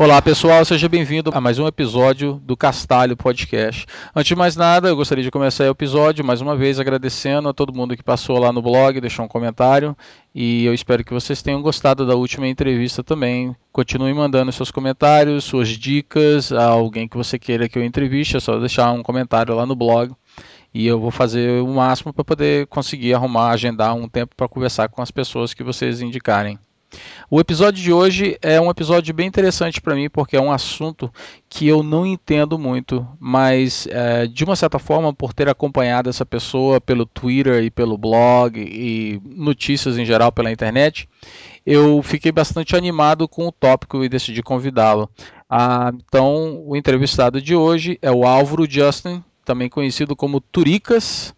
Olá pessoal, seja bem-vindo a mais um episódio do Castalho Podcast. Antes de mais nada, eu gostaria de começar o episódio mais uma vez agradecendo a todo mundo que passou lá no blog, deixou um comentário e eu espero que vocês tenham gostado da última entrevista também. Continue mandando seus comentários, suas dicas, a alguém que você queira que eu entreviste, é só deixar um comentário lá no blog e eu vou fazer o máximo para poder conseguir arrumar, agendar um tempo para conversar com as pessoas que vocês indicarem. O episódio de hoje é um episódio bem interessante para mim porque é um assunto que eu não entendo muito, mas é, de uma certa forma, por ter acompanhado essa pessoa pelo Twitter e pelo blog e notícias em geral pela internet, eu fiquei bastante animado com o tópico e decidi convidá-lo. Ah, então, o entrevistado de hoje é o Álvaro Justin, também conhecido como Turicas,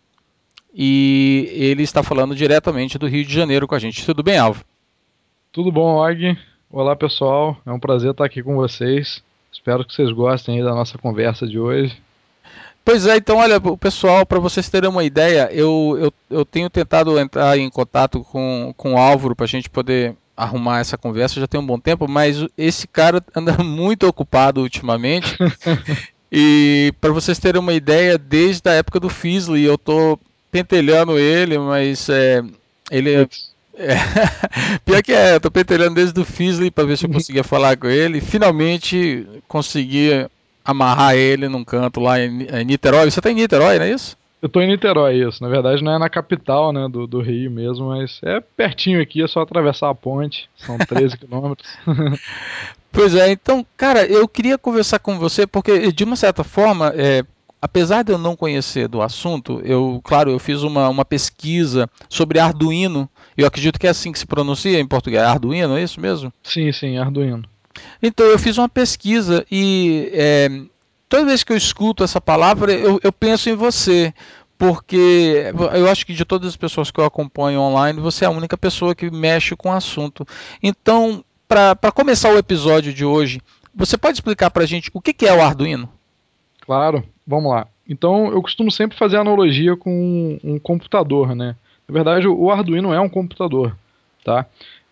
e ele está falando diretamente do Rio de Janeiro com a gente. Tudo bem, Álvaro? Tudo bom, Og? Olá, pessoal. É um prazer estar aqui com vocês. Espero que vocês gostem da nossa conversa de hoje. Pois é, então, olha, o pessoal, para vocês terem uma ideia, eu, eu, eu tenho tentado entrar em contato com, com o Álvaro para a gente poder arrumar essa conversa já tem um bom tempo, mas esse cara anda muito ocupado ultimamente. e para vocês terem uma ideia, desde a época do Fisley eu tô pentelhando ele, mas é, ele é, pior que é, eu tô pentelhando desde o Fisley para ver se eu uhum. conseguia falar com ele. Finalmente consegui amarrar ele num canto lá em, em Niterói. Você tá em Niterói, não é isso? Eu tô em Niterói, isso. Na verdade não é na capital, né, do, do Rio mesmo, mas é pertinho aqui, é só atravessar a ponte. São 13 quilômetros. Pois é, então, cara, eu queria conversar com você porque, de uma certa forma, é, apesar de eu não conhecer do assunto, eu, claro, eu fiz uma, uma pesquisa sobre Arduino eu acredito que é assim que se pronuncia em português. Arduino, é isso mesmo? Sim, sim, Arduino. Então, eu fiz uma pesquisa e é, toda vez que eu escuto essa palavra, eu, eu penso em você porque eu acho que de todas as pessoas que eu acompanho online, você é a única pessoa que mexe com o assunto. Então, para começar o episódio de hoje, você pode explicar para a gente o que, que, é o Arduino? Claro, vamos lá. Então, eu costumo sempre fazer analogia com um computador, né? Na verdade, o Arduino é um computador, tá?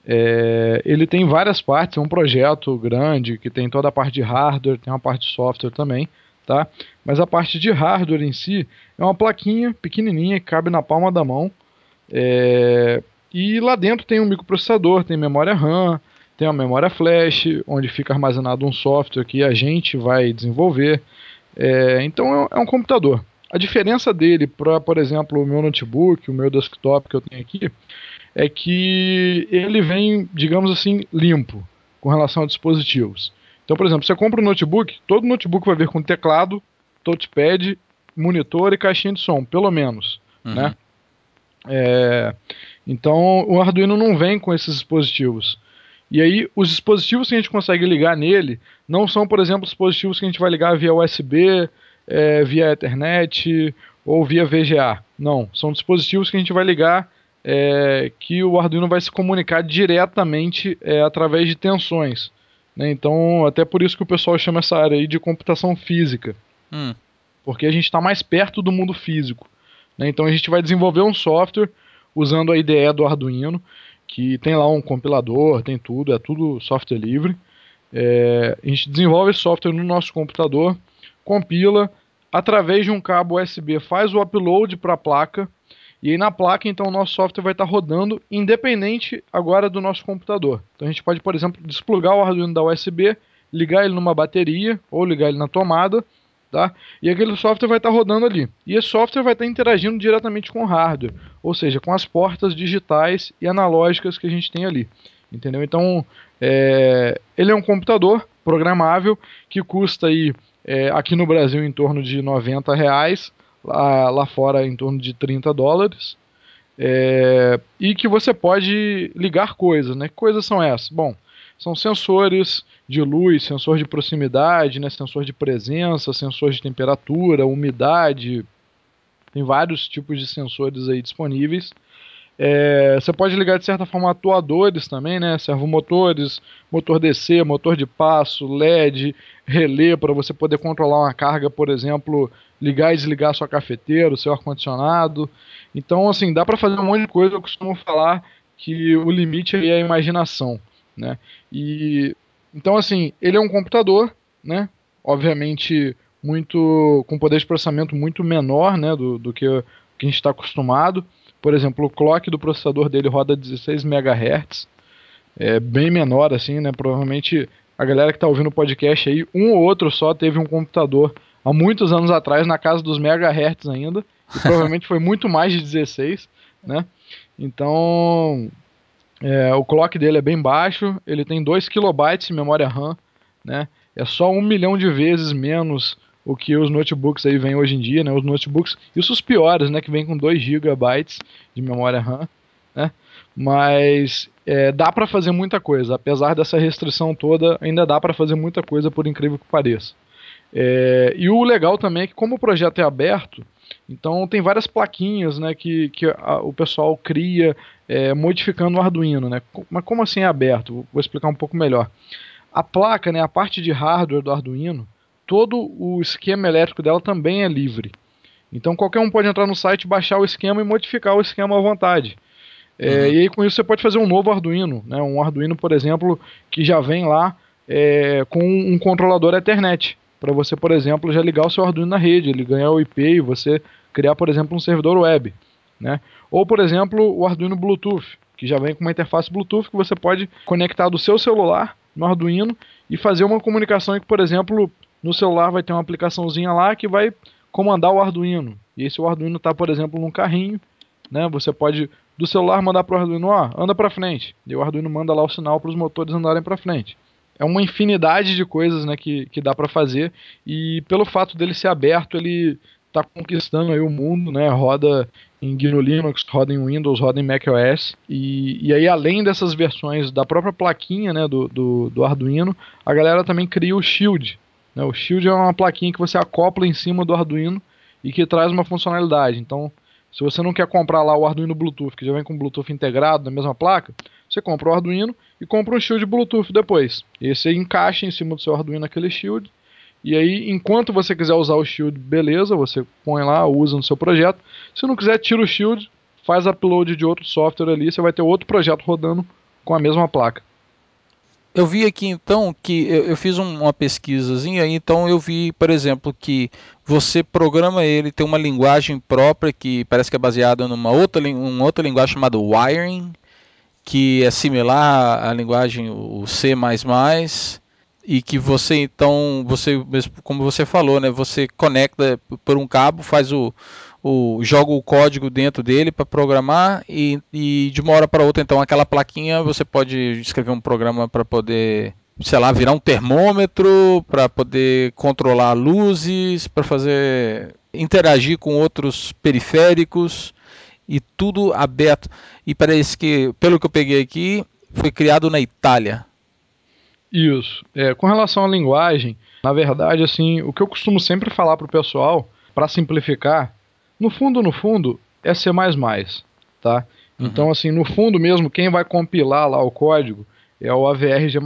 É, ele tem várias partes, é um projeto grande que tem toda a parte de hardware, tem uma parte de software também, tá? Mas a parte de hardware em si é uma plaquinha pequenininha que cabe na palma da mão. É, e lá dentro tem um microprocessador, tem memória RAM, tem uma memória flash, onde fica armazenado um software que a gente vai desenvolver. É, então é, é um computador. A diferença dele para, por exemplo, o meu notebook, o meu desktop que eu tenho aqui, é que ele vem, digamos assim, limpo com relação a dispositivos. Então, por exemplo, você compra um notebook, todo notebook vai vir com teclado, touchpad, monitor e caixinha de som, pelo menos, uhum. né? É, então, o Arduino não vem com esses dispositivos. E aí, os dispositivos que a gente consegue ligar nele não são, por exemplo, dispositivos que a gente vai ligar via USB, é, via Ethernet ou via VGA. Não, são dispositivos que a gente vai ligar é, que o Arduino vai se comunicar diretamente é, através de tensões. Né? Então, até por isso que o pessoal chama essa área aí de computação física. Hum. Porque a gente está mais perto do mundo físico. Né? Então, a gente vai desenvolver um software usando a IDE do Arduino, que tem lá um compilador, tem tudo, é tudo software livre. É, a gente desenvolve software no nosso computador, compila, através de um cabo USB faz o upload para a placa e aí na placa então o nosso software vai estar tá rodando independente agora do nosso computador. Então a gente pode, por exemplo, desplugar o Arduino da USB, ligar ele numa bateria ou ligar ele na tomada, tá? E aquele software vai estar tá rodando ali. E esse software vai estar tá interagindo diretamente com o hardware, ou seja, com as portas digitais e analógicas que a gente tem ali. Entendeu? Então, é, ele é um computador programável que custa aí é, aqui no Brasil em torno de 90 reais, lá, lá fora em torno de 30 dólares. É, e que você pode ligar coisas, né? Que coisas são essas? Bom, são sensores de luz, sensor de proximidade, né? sensor de presença, sensor de temperatura, umidade, Tem vários tipos de sensores aí disponíveis. É, você pode ligar de certa forma atuadores também, né? Servomotores, motor DC, motor de passo, LED, relé para você poder controlar uma carga, por exemplo, ligar e desligar sua cafeteira, o seu ar-condicionado. Então, assim, dá para fazer um monte de coisa. Eu costumo falar que o limite é a imaginação, né? E então, assim, ele é um computador, né? Obviamente muito com poder de processamento muito menor, né, do, do que, que a gente está acostumado. Por exemplo, o clock do processador dele roda 16 MHz, é bem menor assim, né? Provavelmente a galera que está ouvindo o podcast aí, um ou outro só teve um computador há muitos anos atrás na casa dos megahertz ainda, e provavelmente foi muito mais de 16, né? Então, é, o clock dele é bem baixo, ele tem 2 KB de memória RAM, né? É só um milhão de vezes menos o que os notebooks aí vêm hoje em dia, né? Os notebooks, isso os piores, né? Que vem com 2 GB de memória RAM, né? Mas é, dá para fazer muita coisa, apesar dessa restrição toda, ainda dá para fazer muita coisa, por incrível que pareça. É, e o legal também é que como o projeto é aberto, então tem várias plaquinhas, né, que, que a, o pessoal cria é, modificando o Arduino, né? Mas como assim é aberto? Vou explicar um pouco melhor. A placa, né, a parte de hardware do Arduino, todo o esquema elétrico dela também é livre. Então qualquer um pode entrar no site, baixar o esquema e modificar o esquema à vontade. É, uhum. E aí com isso você pode fazer um novo Arduino, né? um Arduino, por exemplo, que já vem lá é, com um controlador Ethernet, para você, por exemplo, já ligar o seu Arduino na rede, ele ganhar o IP e você criar, por exemplo, um servidor web. Né? Ou, por exemplo, o Arduino Bluetooth, que já vem com uma interface Bluetooth que você pode conectar do seu celular no Arduino e fazer uma comunicação que, por exemplo, no celular vai ter uma aplicaçãozinha lá que vai comandar o Arduino. E se o Arduino está, por exemplo, num carrinho, né, você pode É uma infinidade de coisas né, que, que dá para fazer e pelo fato dele ser aberto, ele está conquistando aí o mundo, né? Roda em GNU Linux, roda em Windows, roda em macOS. E, e aí, além dessas versões da própria plaquinha né, do, do, do Arduino, a galera também cria o Shield, né? O Shield é uma plaquinha que você acopla em cima do Arduino e que traz uma funcionalidade. Então, se você não quer comprar lá o Arduino Bluetooth, que já vem com Bluetooth integrado na mesma placa, você compra o Arduino e compra um Shield Bluetooth depois. E aí encaixa em cima do seu Arduino aquele Shield. E aí, enquanto você quiser usar o Shield, beleza, você põe lá, usa no seu projeto. Se não quiser, tira o Shield, faz upload de outro software ali, você vai ter outro projeto rodando com a mesma placa. Eu vi aqui então que eu, fiz um, uma pesquisazinha, então eu vi, por exemplo, que você programa ele, tem uma linguagem própria que parece que é baseada numa outra, uma outra linguagem chamada Wiring, que é similar à linguagem o C++, e que você então, você como você falou, né, você conecta por um cabo, faz o o, joga o código dentro dele para programar e, e, de uma hora para outra, então, aquela plaquinha você pode escrever um programa para poder, sei lá, virar um termômetro, para poder controlar luzes, para fazer interagir com outros periféricos e tudo aberto. E parece que, pelo que eu peguei aqui, foi criado na Itália. Isso. É, com relação à linguagem, na verdade, assim, o que eu costumo sempre falar para o pessoal, para simplificar, no fundo, no fundo, é C++, tá? Uhum. Então, assim, no fundo mesmo, quem vai compilar lá o código é o AVRG++,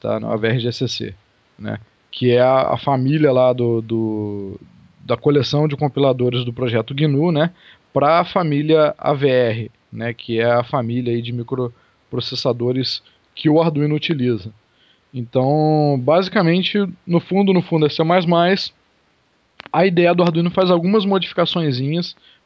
tá? No AVRGCC, né? Que é a, a família lá do, do, da coleção de compiladores do projeto GNU, né? Para a família AVR, né? Que é a família aí de microprocessadores que o Arduino utiliza. Então, basicamente, no fundo, no fundo é C++, a ideia do Arduino faz algumas modificações,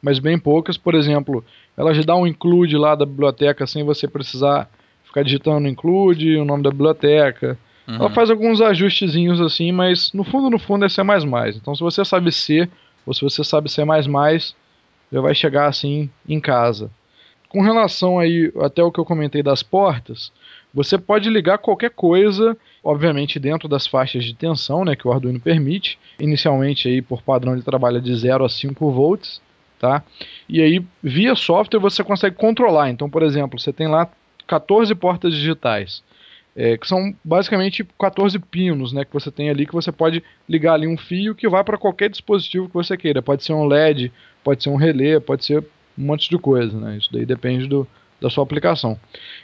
mas bem poucas. Por exemplo, ela já dá um include lá da biblioteca sem você precisar ficar digitando include, o nome da biblioteca. Uhum. Ela faz alguns ajustezinhos assim, mas no fundo, no fundo é C++. Então se você sabe C, ou se você sabe C++, já vai chegar assim em casa. Com relação aí até o que eu comentei das portas, você pode ligar qualquer coisa, obviamente dentro das faixas de tensão, né, que o Arduino permite. Inicialmente aí por padrão ele trabalha de 0 a 5 volts, tá? E aí via software você consegue controlar. Então, por exemplo, você tem lá 14 portas digitais. É, que são basicamente 14 pinos, né, que você tem ali que você pode ligar ali um fio que vai para qualquer dispositivo que você queira. Pode ser um LED, pode ser um relé, pode ser um monte de coisa, né? Isso daí depende do, da sua aplicação.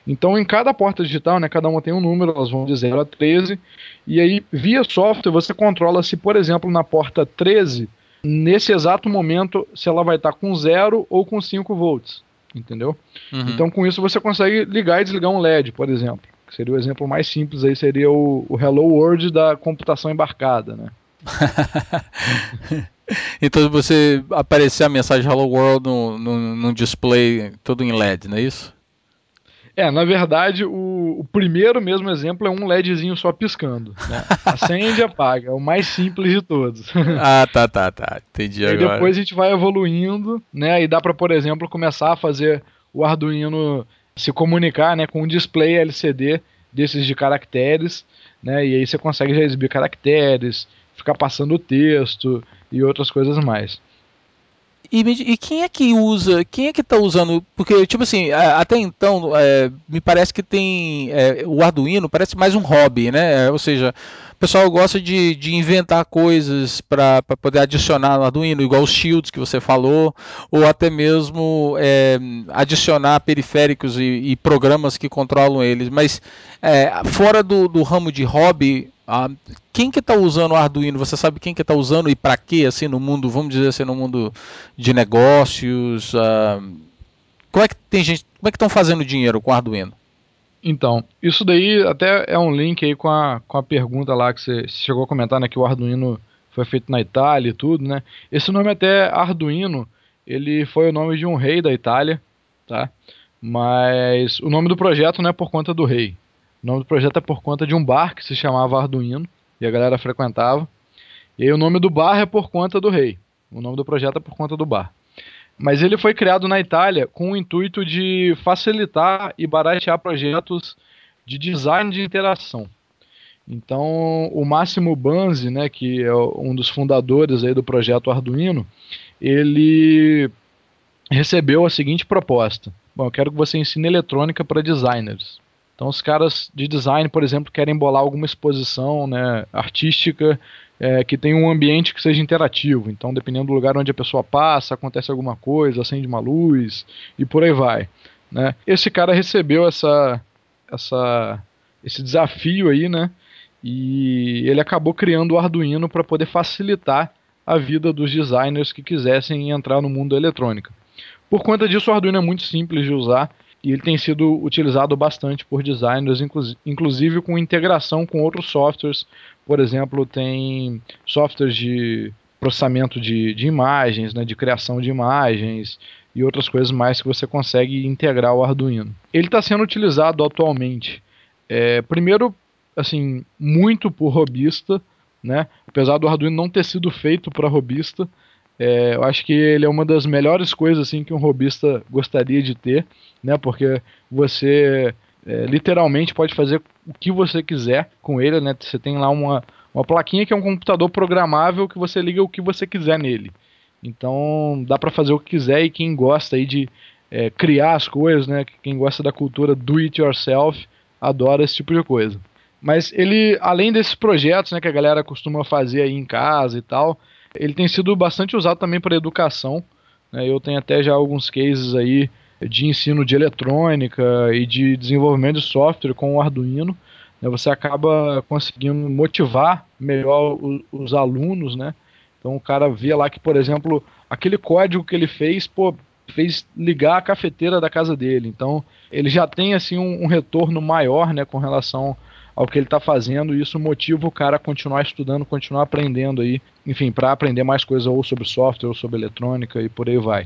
Então, em cada porta digital, né, cada uma tem um número, elas vão de 0 a 13, e aí, via software, você controla se, por exemplo, na porta 13, nesse exato momento, se ela vai estar com 0 ou com 5 volts, entendeu? Uhum. Então, com isso, você consegue ligar e desligar um LED, por exemplo. Que seria o exemplo mais simples aí, seria o, o Hello World da computação embarcada, né? então você aparecer a mensagem Hello World no, display todo em LED, não é isso? É, na verdade, o, o primeiro mesmo exemplo é um LEDzinho só piscando. Né? Acende e apaga, é o mais simples de todos. ah, tá, tá, tá. Entendi agora. E depois a gente vai evoluindo, né? E dá para, por exemplo, começar a fazer o Arduino se comunicar né, com um display LCD desses de caracteres, né? E aí você consegue já exibir caracteres, ficar passando o texto e outras coisas mais. E, e, quem é que usa, quem é que está usando? Porque, tipo assim, até então, é, me parece que tem. É, o Arduino parece mais um hobby, né? Ou seja, o pessoal gosta de, de inventar coisas para poder adicionar no Arduino, igual os shields que você falou, ou até mesmo é, adicionar periféricos e, e, programas que controlam eles. Mas é, fora do, do ramo de hobby, ah, quem que está usando o Arduino? Você sabe quem que está usando e para quê, assim, no mundo, vamos dizer assim, no mundo de negócios? Ah, como é que tem gente, como é que estão fazendo dinheiro com o Arduino? Então, isso daí até é um link aí com a, com a pergunta lá que você chegou a comentar, né, que o Arduino foi feito na Itália e tudo, né? Esse nome até Arduino, ele foi o nome de um rei da Itália, tá? Mas o nome do projeto não é por conta do rei. O nome do projeto é por conta de um bar que se chamava Arduino e a galera frequentava. E aí o nome do bar é por conta do rei. O nome do projeto é por conta do bar. Mas ele foi criado na Itália com o intuito de facilitar e baratear projetos de design de interação. Então, o Máximo Banzi, né, que é um dos fundadores aí do projeto Arduino, ele recebeu a seguinte proposta: Bom, eu quero que você ensine eletrônica para designers. Então, os caras de design, por exemplo, querem bolar alguma exposição né, artística é, que tenha um ambiente que seja interativo. Então, dependendo do lugar onde a pessoa passa, acontece alguma coisa, acende uma luz e por aí vai. Né? Esse cara recebeu essa, essa, esse desafio aí, né? E ele acabou criando o Arduino para poder facilitar a vida dos designers que quisessem entrar no mundo da eletrônica. Por conta disso, o Arduino é muito simples de usar e ele tem sido utilizado bastante por designers, inclusive com integração com outros softwares. Por exemplo, tem softwares de processamento de, de imagens, né, de criação de imagens e outras coisas mais que você consegue integrar o Arduino. Ele está sendo utilizado atualmente, é, primeiro, assim, muito por robista, né? Apesar do Arduino não ter sido feito para robista, é, eu acho que ele é uma das melhores coisas assim que um robista gostaria de ter, né? Porque você é, literalmente pode fazer o que você quiser com ele, né? Você tem lá uma, uma plaquinha que é um computador programável que você liga o que você quiser nele. Então dá para fazer o que quiser e quem gosta aí de é, criar as coisas, né? Quem gosta da cultura do it yourself adora esse tipo de coisa. Mas ele, além desses projetos, né, que a galera costuma fazer aí em casa e tal, ele tem sido bastante usado também para educação. Né? Eu tenho até já alguns cases aí de ensino de eletrônica e de desenvolvimento de software com o Arduino. Né? Você acaba conseguindo motivar melhor os, os alunos, né? Então o cara vê lá que, por exemplo, aquele código que ele fez, pô, fez ligar a cafeteira da casa dele. Então ele já tem assim um, um retorno maior, né, com relação ao que ele está fazendo e isso motiva o cara a continuar estudando, continuar aprendendo aí, enfim, para aprender mais coisas ou sobre software ou sobre eletrônica e por aí vai.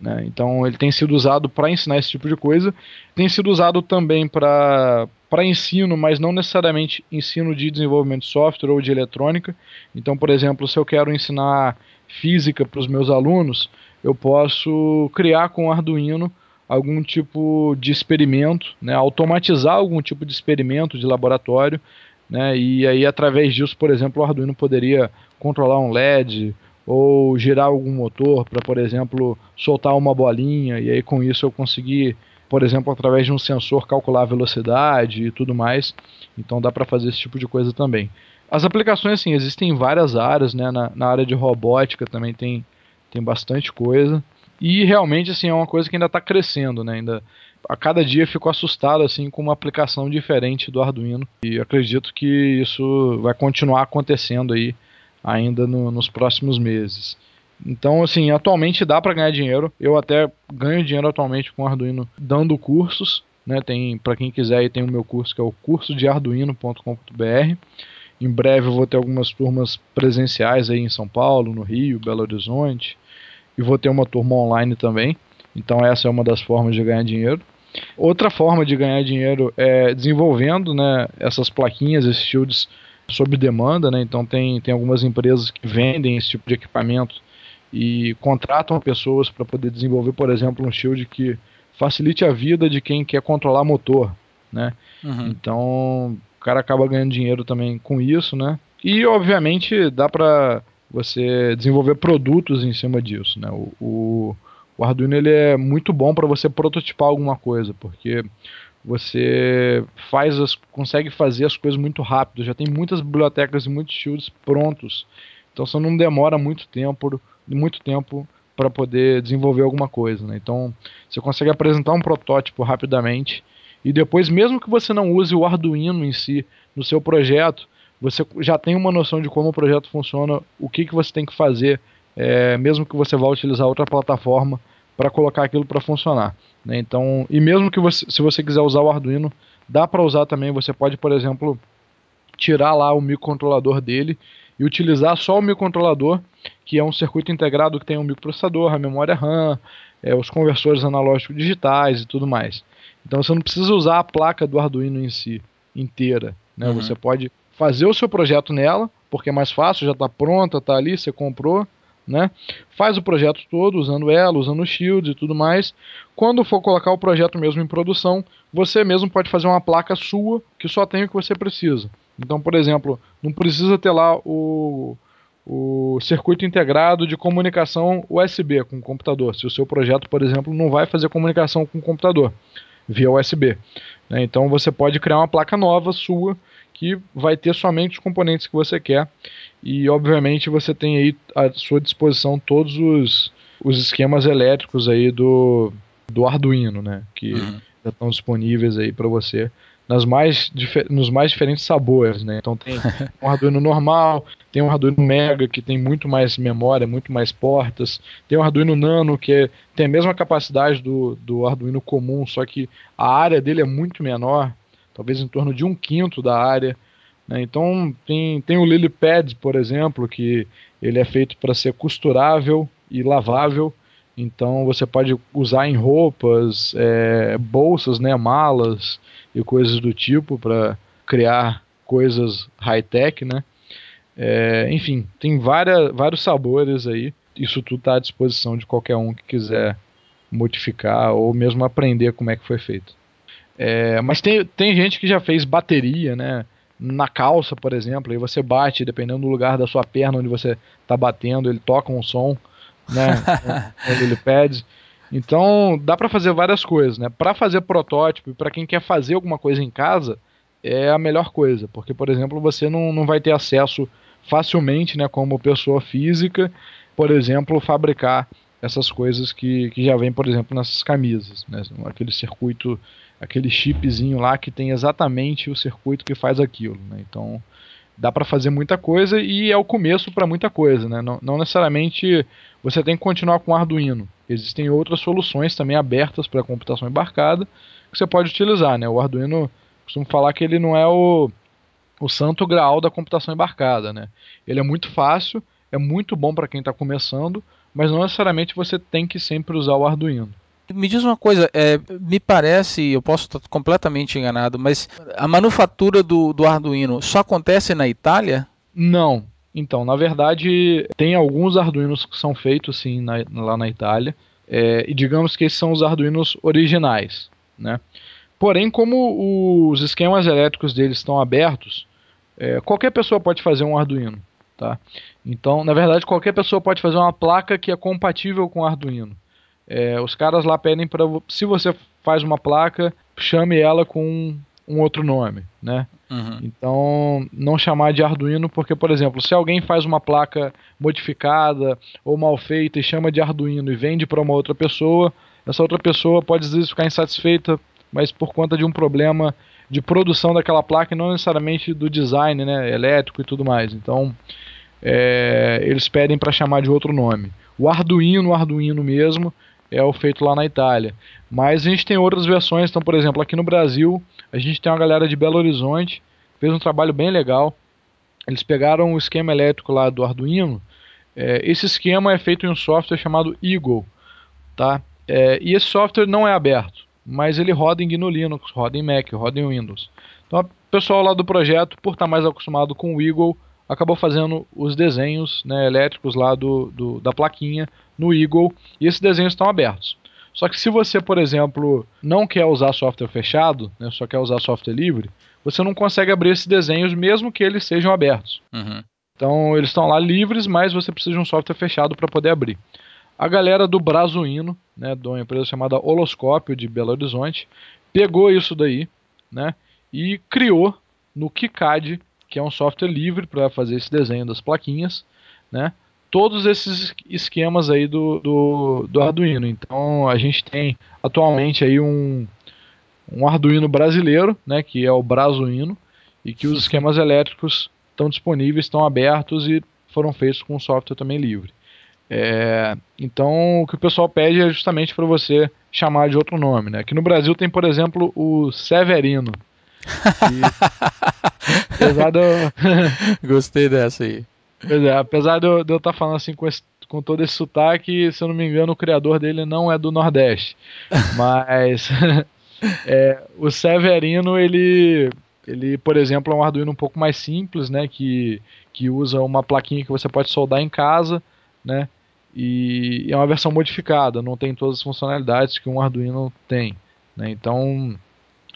Né? Então ele tem sido usado para ensinar esse tipo de coisa, tem sido usado também para para ensino, mas não necessariamente ensino de desenvolvimento de software ou de eletrônica. Então, por exemplo, se eu quero ensinar física para os meus alunos, eu posso criar com o Arduino algum tipo de experimento, né, automatizar algum tipo de experimento de laboratório, né, e aí através disso, por exemplo, o Arduino poderia controlar um LED ou girar algum motor para, por exemplo, soltar uma bolinha e aí com isso eu conseguir por exemplo, através de um sensor calcular a velocidade e tudo mais. Então dá para fazer esse tipo de coisa também. As aplicações, assim, existem em várias áreas, né? Na, na área de robótica também tem, tem bastante coisa. E realmente, assim, é uma coisa que ainda está crescendo, né? Ainda, a cada dia fico assustado, assim, com uma aplicação diferente do Arduino. E acredito que isso vai continuar acontecendo aí ainda no, nos próximos meses. Então, assim, atualmente dá para ganhar dinheiro. Eu até ganho dinheiro atualmente com Arduino dando cursos, né? Tem para quem quiser aí tem o meu curso que é o curso de arduino.com.br. Em breve eu vou ter algumas turmas presenciais aí em São Paulo, no Rio, Belo Horizonte, e vou ter uma turma online também. Então essa é uma das formas de ganhar dinheiro. Outra forma de ganhar dinheiro é desenvolvendo, né, essas plaquinhas, esses shields sob demanda, né? Então tem, tem algumas empresas que vendem esse tipo de equipamento e contratam pessoas para poder desenvolver, por exemplo, um shield que facilite a vida de quem quer controlar motor, né? Uhum. Então, o cara acaba ganhando dinheiro também com isso, né? E, obviamente, dá para você desenvolver produtos em cima disso, né? O, o, o Arduino ele é muito bom para você prototipar alguma coisa, porque você faz as, consegue fazer as coisas muito rápido, já tem muitas bibliotecas e muitos shields prontos, então você não demora muito tempo muito tempo para poder desenvolver alguma coisa. Né? Então você consegue apresentar um protótipo rapidamente e depois, mesmo que você não use o Arduino em si no seu projeto, você já tem uma noção de como o projeto funciona, o que, que você tem que fazer, é, mesmo que você vá utilizar outra plataforma para colocar aquilo para funcionar. Né? Então, e mesmo que você, se você quiser usar o Arduino, dá para usar também. Você pode, por exemplo, tirar lá o microcontrolador dele e utilizar só o microcontrolador, que é um circuito integrado que tem um microprocessador, a memória RAM, é, os conversores analógicos digitais e tudo mais. Então você não precisa usar a placa do Arduino em si inteira. Né? Uhum. Você pode fazer o seu projeto nela, porque é mais fácil, já está pronta, está ali, você comprou. Né? Faz o projeto todo usando ela, usando o Shield e tudo mais. Quando for colocar o projeto mesmo em produção, você mesmo pode fazer uma placa sua que só tem o que você precisa. Então, por exemplo, não precisa ter lá o, o circuito integrado de comunicação USB com o computador. Se o seu projeto, por exemplo, não vai fazer comunicação com o computador via USB. Né? Então você pode criar uma placa nova sua que vai ter somente os componentes que você quer e obviamente você tem aí à sua disposição todos os, os esquemas elétricos aí do, do Arduino, né? Que uhum. já estão disponíveis aí para você nas mais, nos mais diferentes sabores, né? Então tem um Arduino normal, tem um Arduino Mega que tem muito mais memória, muito mais portas, tem um Arduino Nano que é, tem a mesma capacidade do, do Arduino comum, só que a área dele é muito menor, talvez em torno de um quinto da área. Né? Então tem, tem o LilyPad, por exemplo, que ele é feito para ser costurável e lavável. Então você pode usar em roupas, é, bolsas, né, malas, e coisas do tipo para criar coisas high-tech, né? É, enfim, tem várias, vários sabores aí. Isso tudo está à disposição de qualquer um que quiser modificar ou mesmo aprender como é que foi feito. É, mas tem, tem gente que já fez bateria, né? Na calça, por exemplo, aí você bate, dependendo do lugar da sua perna onde você está batendo, ele toca um som, né? ele pede. Então, dá para fazer várias coisas, né? Para fazer protótipo para quem quer fazer alguma coisa em casa, é a melhor coisa, porque, por exemplo, você não, não vai ter acesso facilmente, né, como pessoa física, por exemplo, fabricar essas coisas que, que já vem, por exemplo, nessas camisas, né? Aquele circuito, aquele chipzinho lá que tem exatamente o circuito que faz aquilo, né? Então, dá para fazer muita coisa e é o começo para muita coisa, né? Não, não, necessariamente você tem que continuar com Arduino. Existem outras soluções também abertas para computação embarcada que você pode utilizar, né? O Arduino, costumo falar que ele não é o, o santo graal da computação embarcada, né? Ele é muito fácil, é muito bom para quem está começando, mas não necessariamente você tem que sempre usar o Arduino. Me diz uma coisa, é, me parece, eu posso estar completamente enganado, mas a manufatura do, do Arduino só acontece na Itália? Não. Então, na verdade, tem alguns Arduinos que são feitos sim na, lá na Itália, é, e digamos que esses são os Arduinos originais, né? Porém, como os esquemas elétricos deles estão abertos, é, qualquer pessoa pode fazer um Arduino, tá? Então, na verdade, qualquer pessoa pode fazer uma placa que é compatível com o Arduino. É, os caras lá pedem para se você faz uma placa, chame ela com um outro nome, né? Uhum. Então, não chamar de Arduino, porque, por exemplo, se alguém faz uma placa modificada ou mal feita e chama de Arduino e vende para uma outra pessoa, essa outra pessoa pode às vezes ficar insatisfeita, mas por conta de um problema de produção daquela placa e não necessariamente do design né, elétrico e tudo mais. Então, é, eles pedem para chamar de outro nome. O Arduino, o Arduino mesmo, é o feito lá na Itália. Mas a gente tem outras versões, então, por exemplo, aqui no Brasil, a gente tem uma galera de Belo Horizonte, fez um trabalho bem legal. Eles pegaram o esquema elétrico lá do Arduino. É, esse esquema é feito em um software chamado Eagle, tá? É, e esse software não é aberto, mas ele roda em GNU Linux, roda em Mac, roda em Windows. Então, o pessoal lá do projeto, por estar mais acostumado com o Eagle, acabou fazendo os desenhos né, elétricos lá do, do, da plaquinha no Eagle e esses desenhos estão abertos. Só que se você, por exemplo, não quer usar software fechado, né, só quer usar software livre, você não consegue abrir esses desenhos mesmo que eles sejam abertos. Uhum. Então eles estão lá livres, mas você precisa de um software fechado para poder abrir. A galera do Brazuino, né, de uma empresa chamada Holoscópio de Belo Horizonte, pegou isso daí, né, e criou no KiCad, que é um software livre para fazer esse desenho das plaquinhas, né, todos esses esquemas aí do, do, do Arduino. Então a gente tem atualmente aí um, um Arduino brasileiro, né, que é o Brazuino, e que os esquemas elétricos estão disponíveis, estão abertos e foram feitos com software também livre. É, então o que o pessoal pede é justamente para você chamar de outro nome. Né? Aqui no Brasil tem, por exemplo, o Severino. E, apesar do... Gostei dessa aí. Pois é, apesar de eu estar tá falando assim com, esse, com todo esse sotaque, se eu não me engano, o criador dele não é do Nordeste. Mas é, o Severino, ele, ele, por exemplo, é um Arduino um pouco mais simples, né? Que, que usa uma plaquinha que você pode soldar em casa, né? E é uma versão modificada, não tem todas as funcionalidades que um Arduino tem. Né? Então,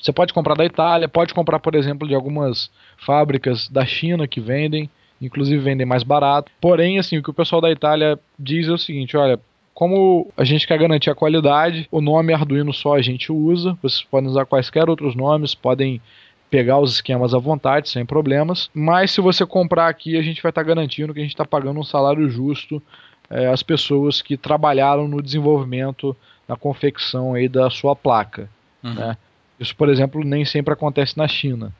você pode comprar da Itália, pode comprar, por exemplo, de algumas fábricas da China que vendem inclusive vendem mais barato. Porém, assim, o que o pessoal da Itália diz é o seguinte, olha, como a gente quer garantir a qualidade, o nome Arduino só a gente usa. Vocês podem usar quaisquer outros nomes, podem pegar os esquemas à vontade, sem problemas. Mas se você comprar aqui, a gente vai estar tá garantindo que a gente está pagando um salário justo é, às pessoas que trabalharam no desenvolvimento, na confecção aí da sua placa. Uhum. Né? Isso, por exemplo, nem sempre acontece na China.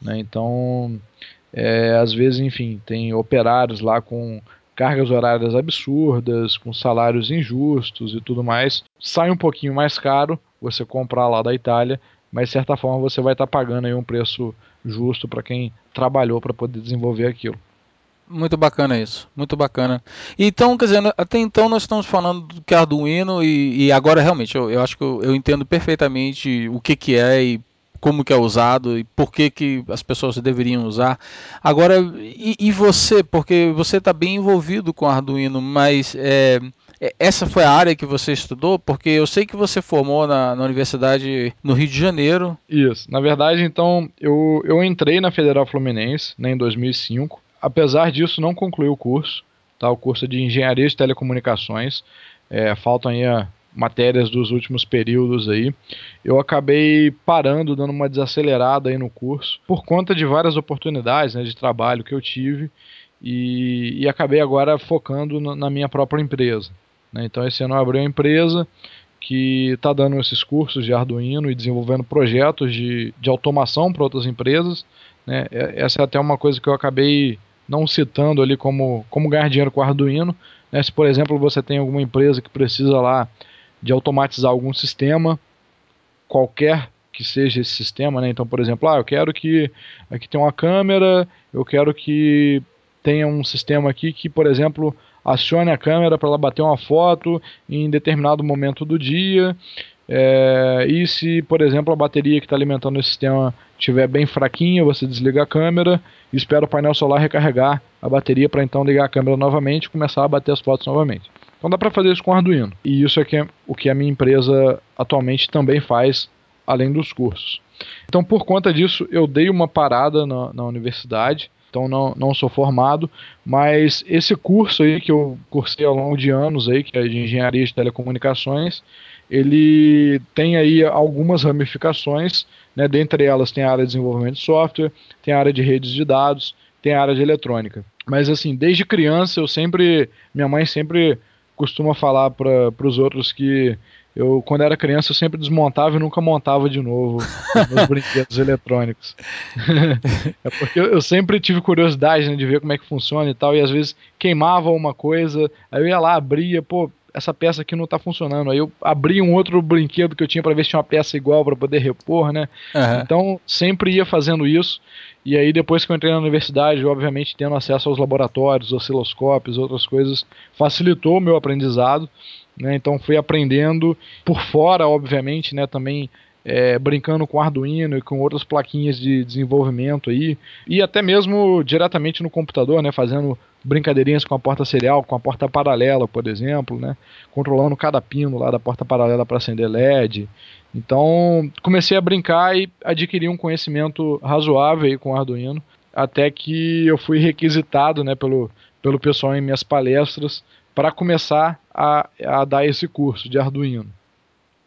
Né? Então, é, às vezes, enfim, tem operários lá com cargas horárias absurdas, com salários injustos e tudo mais. Sai um pouquinho mais caro você comprar lá da Itália, mas de certa forma você vai estar tá pagando aí um preço justo para quem trabalhou para poder desenvolver aquilo. Muito bacana isso, muito bacana. Então, quer dizer, até então nós estamos falando do que é Arduino e, e agora realmente eu, eu acho que eu, eu, entendo perfeitamente o que, que é e como que é usado e por que, que as pessoas deveriam usar. Agora, e, e você, porque você está bem envolvido com Arduino, mas é, é, essa foi a área que você estudou? Porque eu sei que você formou na, na Universidade no Rio de Janeiro. Isso, na verdade, então, eu, eu entrei na Federal Fluminense né, em 2005. Apesar disso, não concluí o curso, tá, o curso de Engenharia de Telecomunicações. É, faltam aí a matérias dos últimos períodos aí, eu acabei parando, dando uma desacelerada aí no curso, por conta de várias oportunidades né, de trabalho que eu tive, e, e acabei agora focando na, na minha própria empresa. Né? Então esse ano eu abri uma empresa que está dando esses cursos de Arduino e desenvolvendo projetos de, de automação para outras empresas. Né? Essa é até uma coisa que eu acabei não citando ali como, como ganhar dinheiro com Arduino. Né? Se, por exemplo, você tem alguma empresa que precisa lá de automatizar algum sistema, qualquer que seja esse sistema, né? Então, por exemplo, ah, eu quero que aqui tem uma câmera, eu quero que tenha um sistema aqui que, por exemplo, acione a câmera para ela bater uma foto em determinado momento do dia. É, e se, por exemplo, a bateria que está alimentando o sistema estiver bem fraquinha, você desliga a câmera e espera o painel solar recarregar a bateria para então ligar a câmera novamente e começar a bater as fotos novamente. Então dá para fazer isso com Arduino. E isso é, que é o que a minha empresa atualmente também faz, além dos cursos. Então, por conta disso, eu dei uma parada na, na universidade. Então não, não sou formado, mas esse curso aí que eu cursei ao longo de anos aí, que é de engenharia de telecomunicações, ele tem aí algumas ramificações, né? dentre elas tem a área de desenvolvimento de software, tem a área de redes de dados, tem a área de eletrônica. Mas assim, desde criança eu sempre, minha mãe sempre costuma falar para os outros que eu, quando era criança, eu sempre desmontava e nunca montava de novo os meus brinquedos eletrônicos. é porque eu sempre tive curiosidade né, de ver como é que funciona e tal, e às vezes queimava uma coisa, aí eu ia lá, abria, pô, essa peça aqui não tá funcionando. Aí eu abri um outro brinquedo que eu tinha para ver se tinha uma peça igual para poder repor, né? Uhum. Então sempre ia fazendo isso. E aí depois que eu entrei na universidade, obviamente tendo acesso aos laboratórios, osciloscópios, outras coisas, facilitou o meu aprendizado. Né? Então fui aprendendo por fora, obviamente, né? Também é, brincando com Arduino e com outras plaquinhas de desenvolvimento aí, e até mesmo diretamente no computador, né? Fazendo brincadeirinhas com a porta serial, com a porta paralela, por exemplo, né? Controlando cada pino lá da porta paralela para acender LED. Então comecei a brincar e adquiri um conhecimento razoável aí com Arduino, até que eu fui requisitado, né? Pelo pelo pessoal em minhas palestras para começar a, a dar esse curso de Arduino.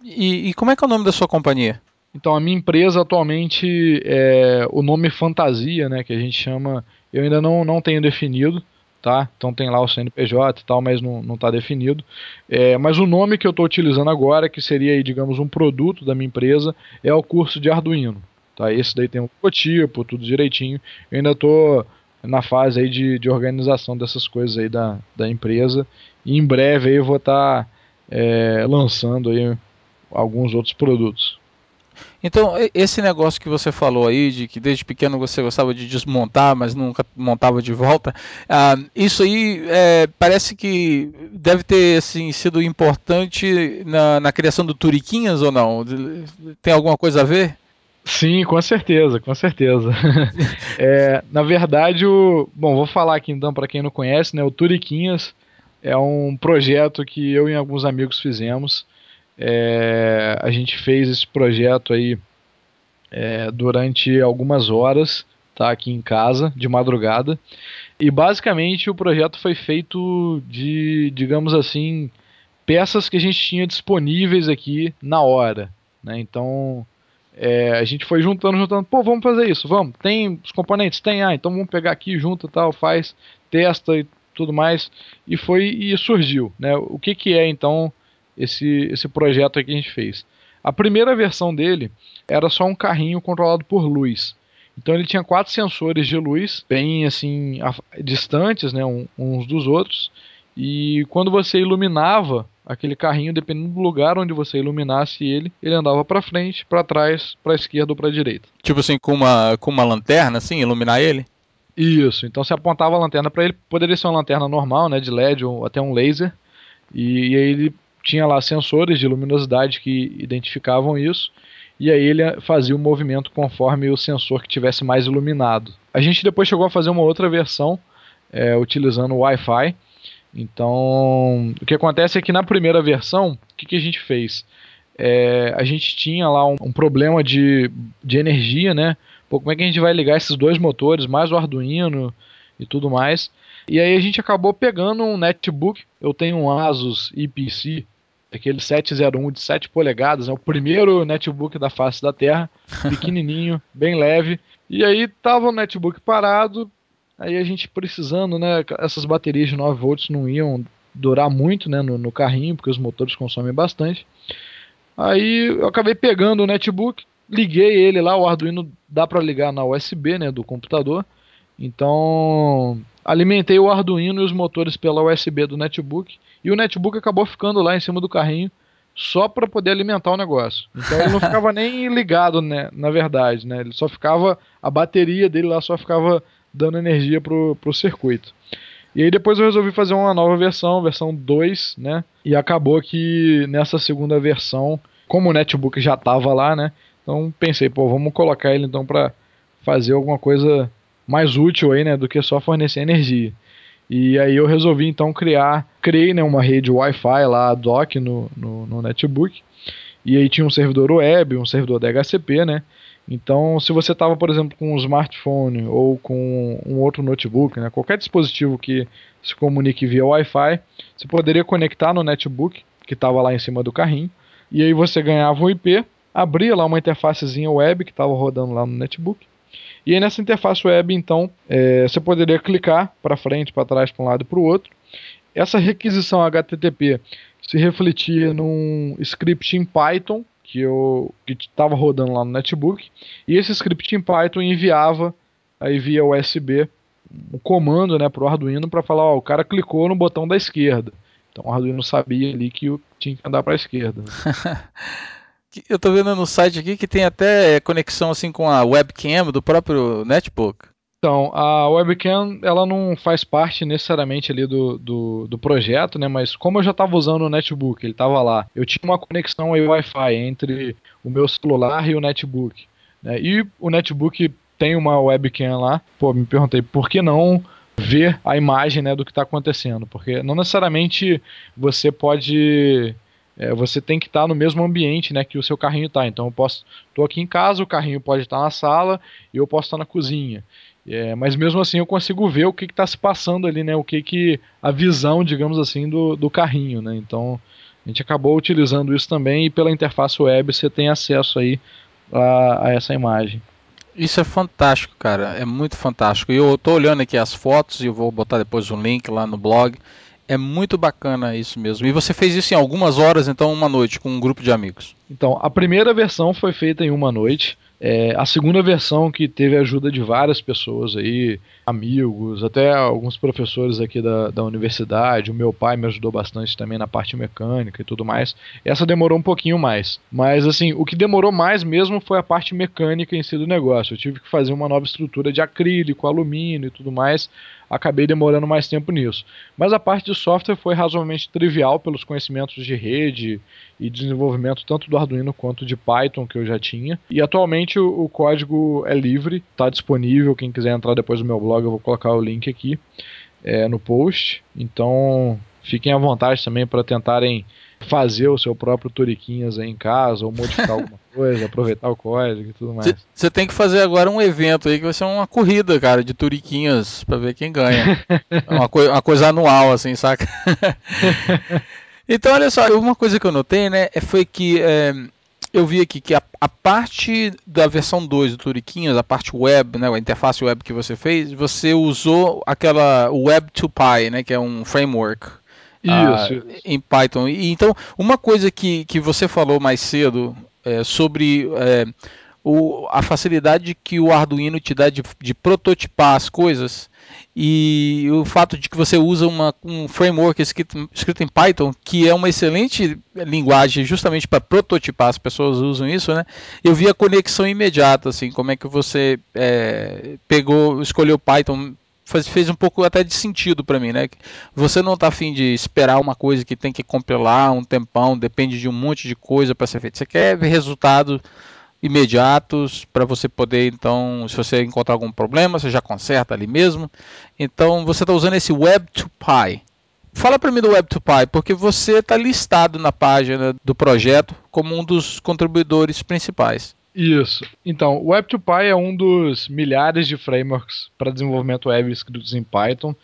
E, e, como é que é o nome da sua companhia? Então, a minha empresa atualmente é o nome Fantasia, né, que a gente chama, eu ainda não, não tenho definido, tá? Então tem lá o CNPJ e tal, mas não está definido. É, mas o nome que eu estou utilizando agora, que seria, digamos, um produto da minha empresa, é o curso de Arduino. Tá? Esse daí tem um logotipo, tudo direitinho. Eu ainda estou na fase aí de, de organização dessas coisas aí da, da empresa. E em breve aí eu vou estar tá, é, lançando aí alguns outros produtos. Então, esse negócio que você falou aí, de que desde pequeno você gostava de desmontar, mas nunca montava de volta, ah, isso aí é, parece que deve ter assim, sido importante na, na criação do Turiquinhas ou não? Tem alguma coisa a ver? Sim, com certeza, com certeza. é, na verdade, o, bom, vou falar aqui então para quem não conhece, né? O Turiquinhas é um projeto que eu e alguns amigos fizemos. É, a gente fez esse projeto aí é, durante algumas horas, tá aqui em casa de madrugada. E basicamente o projeto foi feito de, digamos assim, peças que a gente tinha disponíveis aqui na hora. Né? Então é, a gente foi juntando, juntando, pô, vamos fazer isso, vamos. Tem os componentes? Tem, ah, então vamos pegar aqui, junta tal, faz, testa e tudo mais. E foi e surgiu, né? O que, que é então esse, esse projeto que a gente fez? A primeira versão dele era só um carrinho controlado por luz. Então ele tinha quatro sensores de luz, bem assim, distantes, né, uns dos outros. E quando você iluminava aquele carrinho, dependendo do lugar onde você iluminasse ele, ele andava para frente, para trás, para esquerda ou para direita. Tipo assim, com uma com uma lanterna assim, iluminar ele? Isso. Então você apontava a lanterna para ele, poderia ser uma lanterna normal, né, de LED ou até um laser. E, e aí ele tinha lá sensores de luminosidade que identificavam isso. E aí ele fazia o movimento conforme o sensor que tivesse mais iluminado. A gente depois chegou a fazer uma outra versão é, utilizando o Wi-Fi então, o que acontece é que na primeira versão, o que, que a gente fez? É, a gente tinha lá um, um, problema de, de energia, né? Pô, como é que a gente vai ligar esses dois motores, mais o Arduino e tudo mais? E aí a gente acabou pegando um netbook. Eu tenho um Asus IPC, aquele 701 de 7 polegadas, é o primeiro netbook da face da Terra, pequenininho, bem leve. E aí tava o netbook parado, Aí a gente precisando, né? Essas baterias de 9 volts não iam durar muito né, no, no carrinho, porque os motores consomem bastante. Aí eu acabei pegando o netbook, liguei ele lá, o Arduino dá para ligar na USB né, do computador. Então alimentei o Arduino e os motores pela USB do netbook e o netbook acabou ficando lá em cima do carrinho só para poder alimentar o negócio. Então ele não ficava nem ligado, né, na verdade, né? Ele só ficava a bateria dele lá só ficava dando energia pro, pro circuito. E aí depois eu resolvi fazer uma nova versão, versão 2, né? E acabou que nessa segunda versão, como o netbook já estava lá, né? Então pensei, pô, vamos colocar ele então para fazer alguma coisa mais útil aí, né, do que só fornecer energia. E aí eu resolvi então criar, criei né, uma rede Wi-Fi lá, dock no, no, no netbook. E aí tinha um servidor web, um servidor DHCP, né? Então, se você estava, por exemplo, com um smartphone ou com um outro notebook, né, qualquer dispositivo que se comunique via Wi-Fi, você poderia conectar no netbook que estava lá em cima do carrinho, E aí você ganhava um IP, abria lá uma interfacezinha web que estava rodando lá no netbook. E aí nessa interface web, então, é, você poderia clicar para frente, para trás, para um lado e para o outro. Essa requisição HTTP se refletia num script em Python que eu estava rodando lá no netbook e esse script em Python enviava aí via USB um comando né, para o Arduino para falar, ó, o cara clicou no botão da esquerda. Então o Arduino sabia ali que tinha que andar para a esquerda. eu estou vendo no site aqui que tem até conexão assim com a webcam do próprio netbook. Então, a webcam ela não faz parte necessariamente ali do, do, do projeto, né? Mas como eu já estava usando o netbook, ele estava lá, eu tinha uma conexão aí Wi-Fi entre o meu celular e o netbook. Né? E o netbook tem uma webcam lá. Pô, me perguntei por que não ver a imagem né, do que está acontecendo, porque não necessariamente você pode é, você tem que estar tá no mesmo ambiente né, que o seu carrinho está. Então eu posso. Estou aqui em casa, o carrinho pode estar tá na sala e eu posso estar tá na cozinha. É, mas mesmo assim eu consigo ver o que está se passando ali, né? O que que a visão, digamos assim, do, do carrinho, né? Então a gente acabou utilizando isso também e pela interface web você tem acesso aí a, a essa imagem. Isso é fantástico, cara. É muito fantástico. E eu estou olhando aqui as fotos e eu vou botar depois um link lá no blog. É muito bacana isso mesmo. E você fez isso em algumas horas, então uma noite com um grupo de amigos. Então, a primeira versão foi feita em uma noite. É, a segunda versão que teve a ajuda de várias pessoas aí, amigos, até alguns professores aqui da, da universidade, o meu pai me ajudou bastante também na parte mecânica e tudo mais. Essa demorou um pouquinho mais. Mas assim, o que demorou mais mesmo foi a parte mecânica em si do negócio. Eu tive que fazer uma nova estrutura de acrílico, alumínio e tudo mais acabei demorando mais tempo nisso. Mas a parte de software foi razoavelmente trivial pelos conhecimentos de rede e desenvolvimento tanto do Arduino quanto de Python que eu já tinha. E atualmente o, o código é livre, está disponível. Quem quiser entrar depois no meu blog, eu vou colocar o link aqui é, no post. Então fiquem à vontade também para tentarem fazer o seu próprio Turiquinhas aí em casa ou modificar alguma coisa, aproveitar o código e tudo mais. Você tem que fazer agora um evento aí que vai ser uma corrida, cara, de Turiquinhas para ver quem ganha. uma, uma coisa anual, assim, saca? então, olha só, uma coisa que eu notei, né, é, foi que é, eu vi aqui que a, a, parte da versão 2 do Turiquinhas, a parte web, né, a interface web que você fez, você usou aquela Web2Py, né, que é um framework. Isso, ah, em Python. E, então, uma coisa que, que você falou mais cedo é, sobre é, o, a facilidade que o Arduino te dá de, de, prototipar as coisas e o fato de que você usa uma, um framework escrito, escrito em Python, que é uma excelente linguagem justamente para prototipar, as pessoas usam isso, né? Eu vi a conexão imediata, assim, como é que você é, pegou, escolheu Python fez um pouco até de sentido para mim, né? Você não está afim de esperar uma coisa que tem que compilar um tempão, depende de um monte de coisa para ser feito. Você quer ver resultados imediatos para você poder, então, se você encontrar algum problema, você já conserta ali mesmo. Então, você está usando esse Web2Py. Fala para mim do Web2Py, porque você está listado na página do projeto como um dos contribuidores principais. Isso. Então, o Web2Py é um dos milhares de frameworks para desenvolvimento web escritos em Python.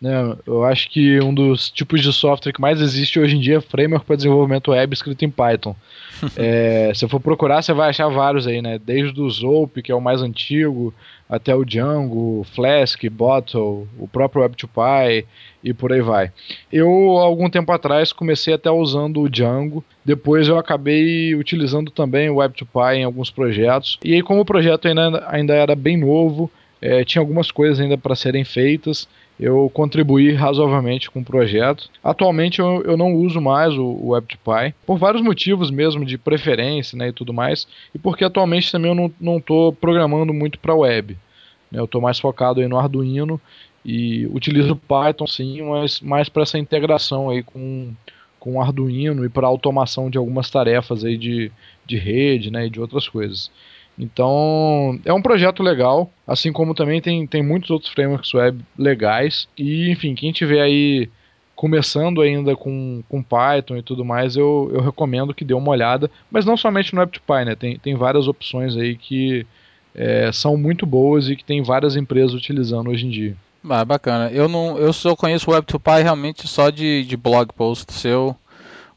Né? Eu acho que um dos tipos de software que mais existe hoje em dia é framework para desenvolvimento web escrito em Python. é, se for procurar, você vai achar vários aí, né? Desde o Zope, que é o mais antigo, até o Django, Flask, Bottle, o próprio Web2Py e por aí vai. Eu, algum tempo atrás, comecei até usando o Django, depois eu acabei utilizando também o Web2Py em alguns projetos, e aí como o projeto ainda, ainda era bem novo, é, tinha algumas coisas ainda para serem feitas, eu contribuí razoavelmente com o projeto. Atualmente eu, eu não uso mais o, o Web2Py, por vários motivos mesmo, de preferência né, e tudo mais, e porque atualmente também eu não estou programando muito para web. Né, eu estou mais focado aí no Arduino e utilizo Python sim, mas mais para essa integração aí com, com o Arduino e para automação de algumas tarefas aí de, de rede né, e de outras coisas. Então, é um projeto legal, assim como também tem, tem muitos outros frameworks web legais. E, enfim, quem tiver aí começando ainda com, com Python e tudo mais, eu, eu recomendo que dê uma olhada. Mas não somente no Web2Py, né? Tem, tem várias opções aí que é, são muito boas e que tem várias empresas utilizando hoje em dia. Ah, bacana. Eu não, eu só conheço o Web2Py realmente só de, de blog post seu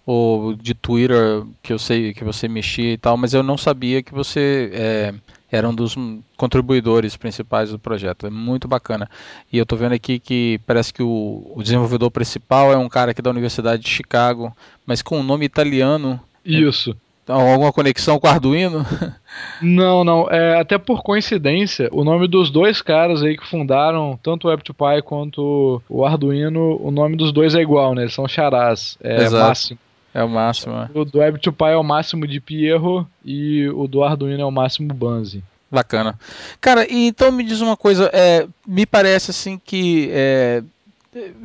ou de Twitter que eu sei que você mexia e tal, mas eu não sabia que você é, era um dos contribuidores principais do projeto. É muito bacana. E eu estou vendo aqui que parece que o, o, desenvolvedor principal é um cara aqui da Universidade de Chicago, mas com um nome italiano. Isso. Então, alguma conexão com o Arduino? Não, não. É, até por coincidência, o nome dos dois caras aí que fundaram tanto o Web2Py quanto o Arduino, o nome dos dois é igual, né? Eles são charás. É Exato. Máximo. É o máximo. É. O do Web2Py é o máximo de Pierro e o do Arduino é o máximo Banzi. Bacana. Cara, então me diz uma coisa, é, me parece assim que é,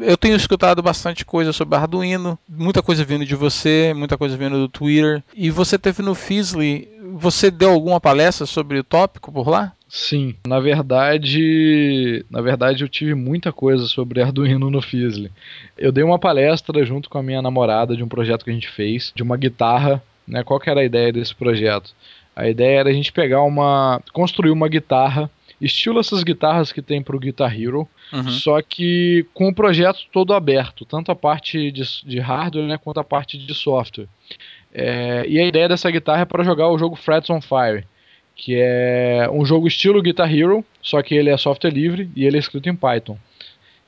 eu tenho escutado bastante coisa sobre Arduino, muita coisa vindo de você, muita coisa vindo do Twitter. E você teve no Fizzly, você deu alguma palestra sobre o tópico por lá? Sim, na verdade, na verdade eu tive muita coisa sobre Arduino no Fizzly. Eu dei uma palestra junto com a minha namorada de um projeto que a gente fez, de uma guitarra, né? Qual que era a ideia desse projeto? A ideia era a gente pegar uma, construir uma guitarra estilo essas guitarras que tem pro Guitar Hero, uhum. só que com o projeto todo aberto, tanto a parte de, de hardware né, quanto a parte de software. É, e a ideia dessa guitarra é para jogar o jogo Frets on Fire, que é um jogo estilo Guitar Hero, só que ele é software livre e ele é escrito em Python.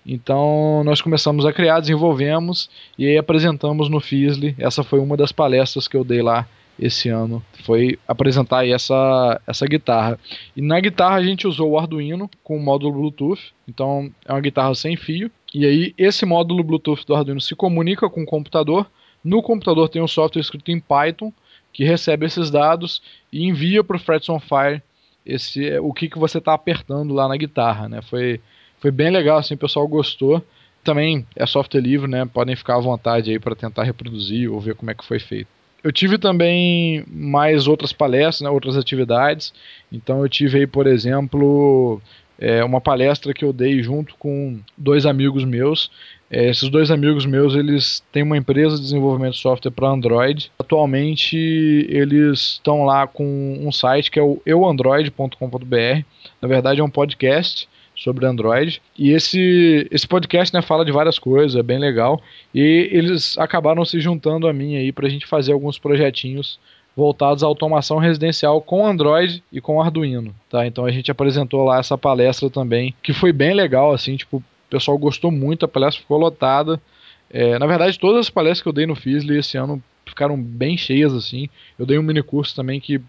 Então nós começamos a criar, desenvolvemos e aí apresentamos no Fizzly. Essa foi uma das palestras que eu dei lá esse ano foi apresentar essa, essa guitarra. E na guitarra a gente usou o Arduino com o módulo Bluetooth, então é uma guitarra sem fio. E aí esse módulo Bluetooth do Arduino se comunica com o computador. No computador tem um software escrito em Python que recebe esses dados e envia para o Frets on Fire esse, o que, que você está apertando lá na guitarra. Né? Foi, foi bem legal, assim, o pessoal gostou. Também é software livre, né? Podem ficar à vontade aí para tentar reproduzir ou ver como é que foi feito. Eu tive também mais outras palestras, né, outras atividades. Então eu tive aí, por exemplo, é, uma palestra que eu dei junto com dois amigos meus. É, esses dois amigos meus, eles têm uma empresa de desenvolvimento de software para Android. Atualmente, eles estão lá com um site que é o euandroid.com.br. Na verdade, é um podcast sobre Android. E esse, esse podcast né, fala de várias coisas, é bem legal. E eles acabaram se juntando a mim aí para a gente fazer alguns projetinhos voltados à automação residencial com Android e com Arduino, tá? Então a gente apresentou lá essa palestra também, que foi bem legal, assim, tipo, o pessoal gostou muito, a palestra ficou lotada. É, na verdade, todas as palestras que eu dei no Fizzly esse ano ficaram bem cheias, assim. Eu dei um mini curso também que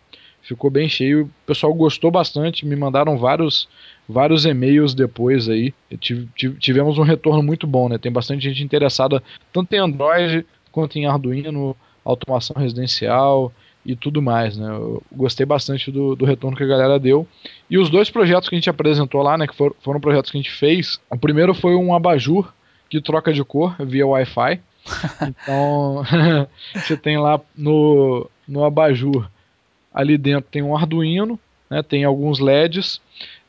ficou bem cheio, o pessoal gostou bastante, me mandaram vários vários e-mails depois aí. Tivemos um retorno muito bom, né? Tem bastante gente interessada, tanto em Android quanto em Arduino, automação residencial e tudo mais, né? Eu gostei bastante do, do retorno que a galera deu. E os dois projetos que a gente apresentou lá, né? Que foram, foram projetos que a gente fez. O primeiro foi um abajur que troca de cor via Wi-Fi. Então, você tem lá no, no abajur, ali dentro tem um Arduino, né, tem alguns LEDs,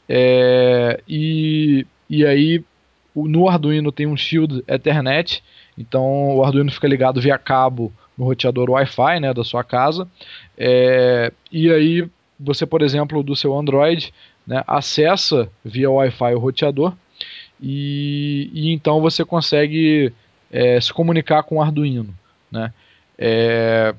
é, e, e aí no Arduino tem um Shield Ethernet, então o Arduino fica ligado via cabo no roteador Wi-Fi né, da sua casa. É, e aí você, por exemplo, do seu Android, né, acessa via Wi-Fi o roteador e, e então você consegue é, se comunicar com o Arduino. Né? É,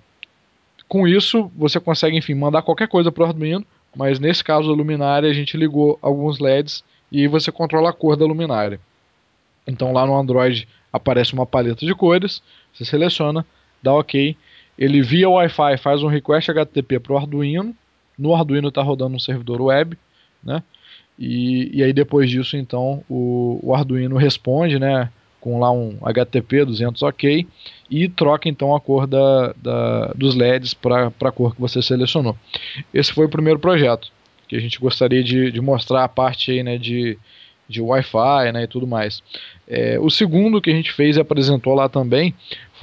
com isso, você consegue, enfim, mandar qualquer coisa para o Arduino mas nesse caso da luminária a gente ligou alguns LEDs e você controla a cor da luminária. Então lá no Android aparece uma paleta de cores, você seleciona, dá OK, ele via Wi-Fi faz um request HTTP para o Arduino, no Arduino está rodando um servidor web, né? E, e aí depois disso então o, o Arduino responde, né? Com lá um HTTP 200 OK e troca então a cor da, da dos LEDs para a cor que você selecionou. Esse foi o primeiro projeto que a gente gostaria de, de mostrar a parte aí, né, de, de Wi-Fi né, e tudo mais. É, o segundo que a gente fez e apresentou lá também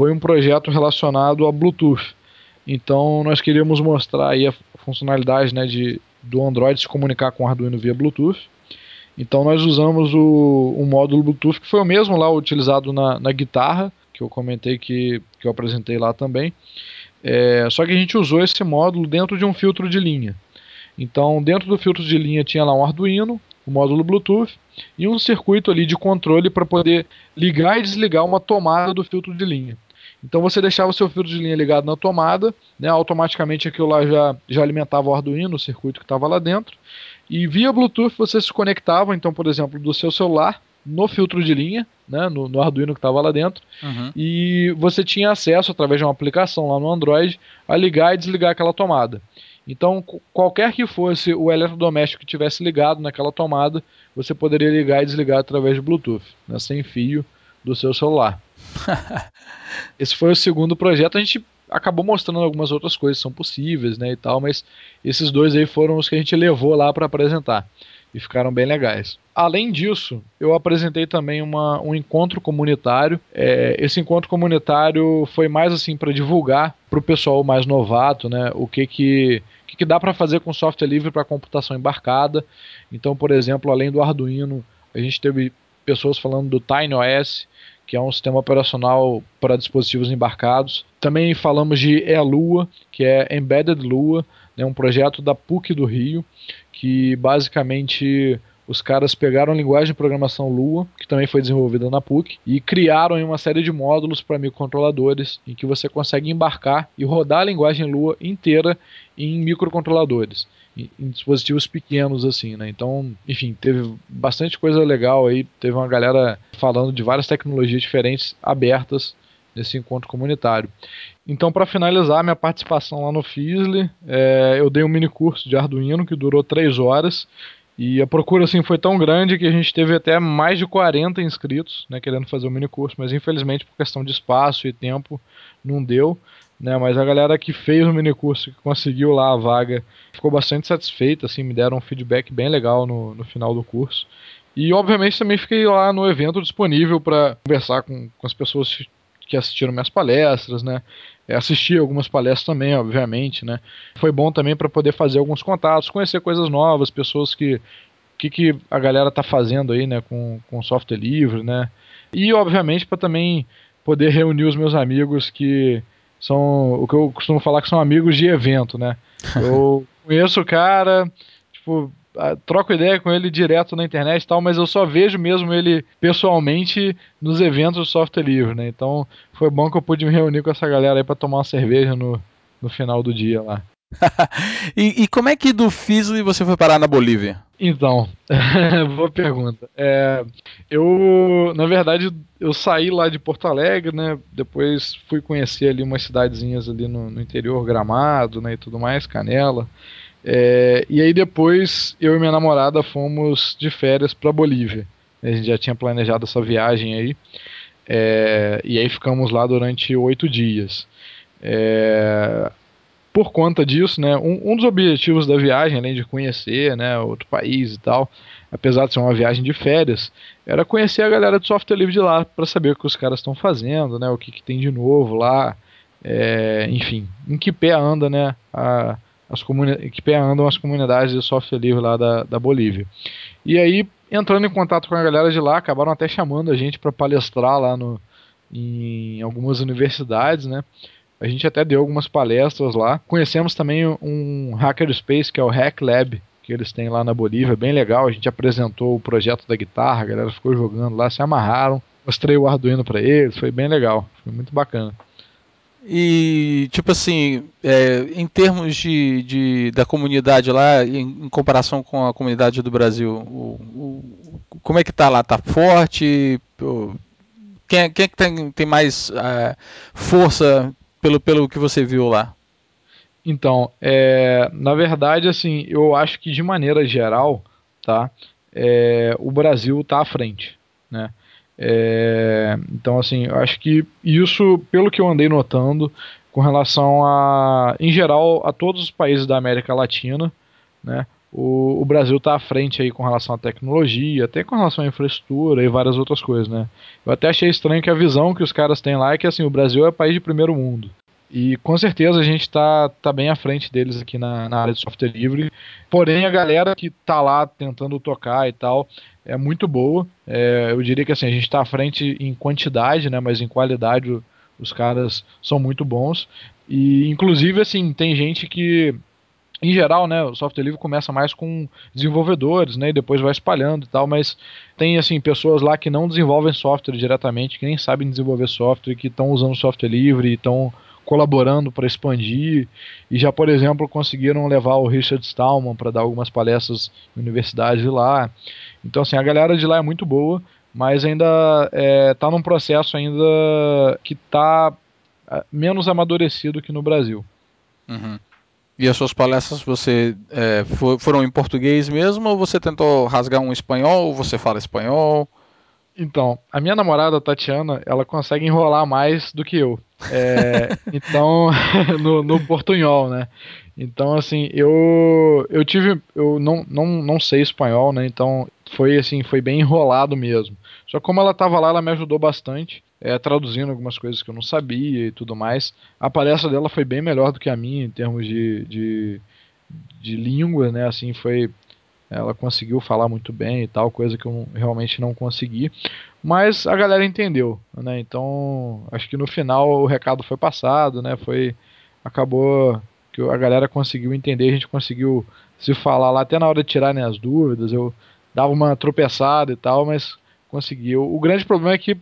foi um projeto relacionado a Bluetooth. Então nós queríamos mostrar aí a funcionalidade né, de, do Android se comunicar com o Arduino via Bluetooth. Então nós usamos o, o módulo Bluetooth que foi o mesmo lá utilizado na, na guitarra, que eu comentei que, que eu apresentei lá também. É, só que a gente usou esse módulo dentro de um filtro de linha. Então, dentro do filtro de linha tinha lá um Arduino, o módulo Bluetooth e um circuito ali de controle para poder ligar e desligar uma tomada do filtro de linha. Então você deixava o seu fio de linha ligado na tomada, né, automaticamente aquilo lá já, já alimentava o Arduino, o circuito que estava lá dentro, e via Bluetooth você se conectava, então, por exemplo, do seu celular no filtro de linha, né, no, no Arduino que estava lá dentro, uhum. e você tinha acesso através de uma aplicação lá no Android a ligar e desligar aquela tomada. Então, qualquer que fosse o eletrodoméstico que tivesse ligado naquela tomada, você poderia ligar e desligar através de Bluetooth, né, sem fio do seu celular. Esse foi o segundo projeto. A gente acabou mostrando algumas outras coisas que são possíveis, né, e tal, mas esses dois aí foram os que a gente levou lá para apresentar e ficaram bem legais. Além disso, eu apresentei também uma, um encontro comunitário. É, esse encontro comunitário foi mais assim para divulgar para o pessoal mais novato, né, o que que que, que dá para fazer com software livre para computação embarcada. Então, por exemplo, além do Arduino, a gente teve pessoas falando do TinyOS, que é um sistema operacional para dispositivos embarcados. Também falamos de ELUA, que é Embedded Lua, né, um projeto da PUC do Rio, que basicamente os caras pegaram a linguagem de programação Lua, que também foi desenvolvida na PUC, e criaram uma série de módulos para microcontroladores, em que você consegue embarcar e rodar a linguagem Lua inteira em microcontroladores em dispositivos pequenos assim, né? Então, enfim, teve bastante coisa legal aí, teve uma galera falando de várias tecnologias diferentes abertas nesse encontro comunitário. Então, para finalizar minha participação lá no FISLE, é, eu dei um mini curso de Arduino que durou três horas e a procura assim foi tão grande que a gente teve até mais de 40 inscritos, né, querendo fazer o mini curso, mas infelizmente por questão de espaço e tempo não deu né? Mas a galera que fez o minicurso, que conseguiu lá a vaga, ficou bastante satisfeita, assim, me deram um feedback bem legal no, no final do curso. E obviamente também fiquei lá no evento disponível para conversar com, com as pessoas que assistiram minhas palestras, né? É, assisti algumas palestras também, obviamente, né? Foi bom também para poder fazer alguns contatos, conhecer coisas novas, pessoas que que, que a galera tá fazendo aí, né, com, com software livre, né? E obviamente para também poder reunir os meus amigos que são o que eu costumo falar que são amigos de evento, né? Eu conheço o cara, tipo, troco ideia com ele direto na internet e tal, mas eu só vejo mesmo ele pessoalmente nos eventos do software livre, né? Então foi bom que eu pude me reunir com essa galera aí para tomar uma cerveja no, no final do dia lá. e, e, como é que do Fisley você foi parar na Bolívia? Então, boa pergunta. É, eu, na verdade, eu saí lá de Porto Alegre, né? Depois fui conhecer ali umas cidadezinhas ali no, no interior, Gramado, né? E tudo mais, Canela. É, e aí depois eu e minha namorada fomos de férias para Bolívia. A gente já tinha planejado essa viagem aí. É, e aí ficamos lá durante oito dias. É, por conta disso, né, um, um, dos objetivos da viagem, além de conhecer né, outro país e tal, apesar de ser uma viagem de férias, era conhecer a galera do software livre de lá para saber o que os caras estão fazendo, né, o que, que, tem de novo lá, é, enfim, em que pé anda, né, a, as em que pé andam as comunidades de software livre lá da, da Bolívia. E aí, entrando em contato com a galera de lá, acabaram até chamando a gente para palestrar lá no, em algumas universidades, né. A gente até deu algumas palestras lá. Conhecemos também um hackerspace que é o Hack Lab, que eles têm lá na Bolívia, bem legal. A gente apresentou o projeto da guitarra, a galera ficou jogando lá, se amarraram. Mostrei o Arduino para eles, foi bem legal, foi muito bacana. E, tipo assim, é, em termos de, de, da comunidade lá, em, em, comparação com a comunidade do Brasil, o, o, como é que tá lá? Tá forte? Quem, é, quem é que tem, tem mais uh, força pelo, pelo que você viu lá? Então, é, na verdade, assim, eu acho que de maneira geral, tá, é, o Brasil está à frente, né? É, então, assim, eu acho que isso, pelo que eu andei notando, com relação a, em geral, a todos os países da América Latina, né? O, o Brasil está à frente aí com relação à tecnologia, até com relação à infraestrutura e várias outras coisas, né? Eu até achei estranho que a visão que os caras têm lá é que assim, o Brasil é país de primeiro mundo. E com certeza a gente está tá bem à frente deles aqui na, na, área de software livre. Porém, a galera que está lá tentando tocar e tal é muito boa. É, eu diria que assim, a gente está à frente em quantidade, né, mas em qualidade os caras são muito bons. E inclusive assim, tem gente que em geral, né, o software livre começa mais com desenvolvedores, né, e depois vai espalhando e tal, mas tem assim pessoas lá que não desenvolvem software diretamente, que nem sabem desenvolver software, que estão usando software livre e estão colaborando para expandir e já, por exemplo, conseguiram levar o Richard Stallman para dar algumas palestras em universidades lá. Então, assim, a galera de lá é muito boa, mas ainda está é, tá num processo ainda que está é, menos amadurecido que no Brasil. Uhum. E as suas palestras você é, for, foram em português mesmo ou você tentou rasgar um espanhol ou você fala espanhol? Então, a minha namorada, Tatiana, ela consegue enrolar mais do que eu. É, então, no, no portunhol, né? Então, assim, eu eu tive, eu não, não, não sei espanhol, né? Então, foi assim, foi bem enrolado mesmo. Só que como ela estava lá, ela me ajudou bastante é, traduzindo algumas coisas que eu não sabia e tudo mais. A palestra dela foi bem melhor do que a minha em termos de, de, de língua, né? Assim, foi. Ela conseguiu falar muito bem e tal, coisa que eu realmente não consegui. Mas a galera entendeu, né? Então, acho que no final o recado foi passado, né? Foi. Acabou que a galera conseguiu entender, a gente conseguiu se falar lá até na hora de tirarem as dúvidas. Eu dava uma tropeçada e tal, mas conseguiu. O grande problema é que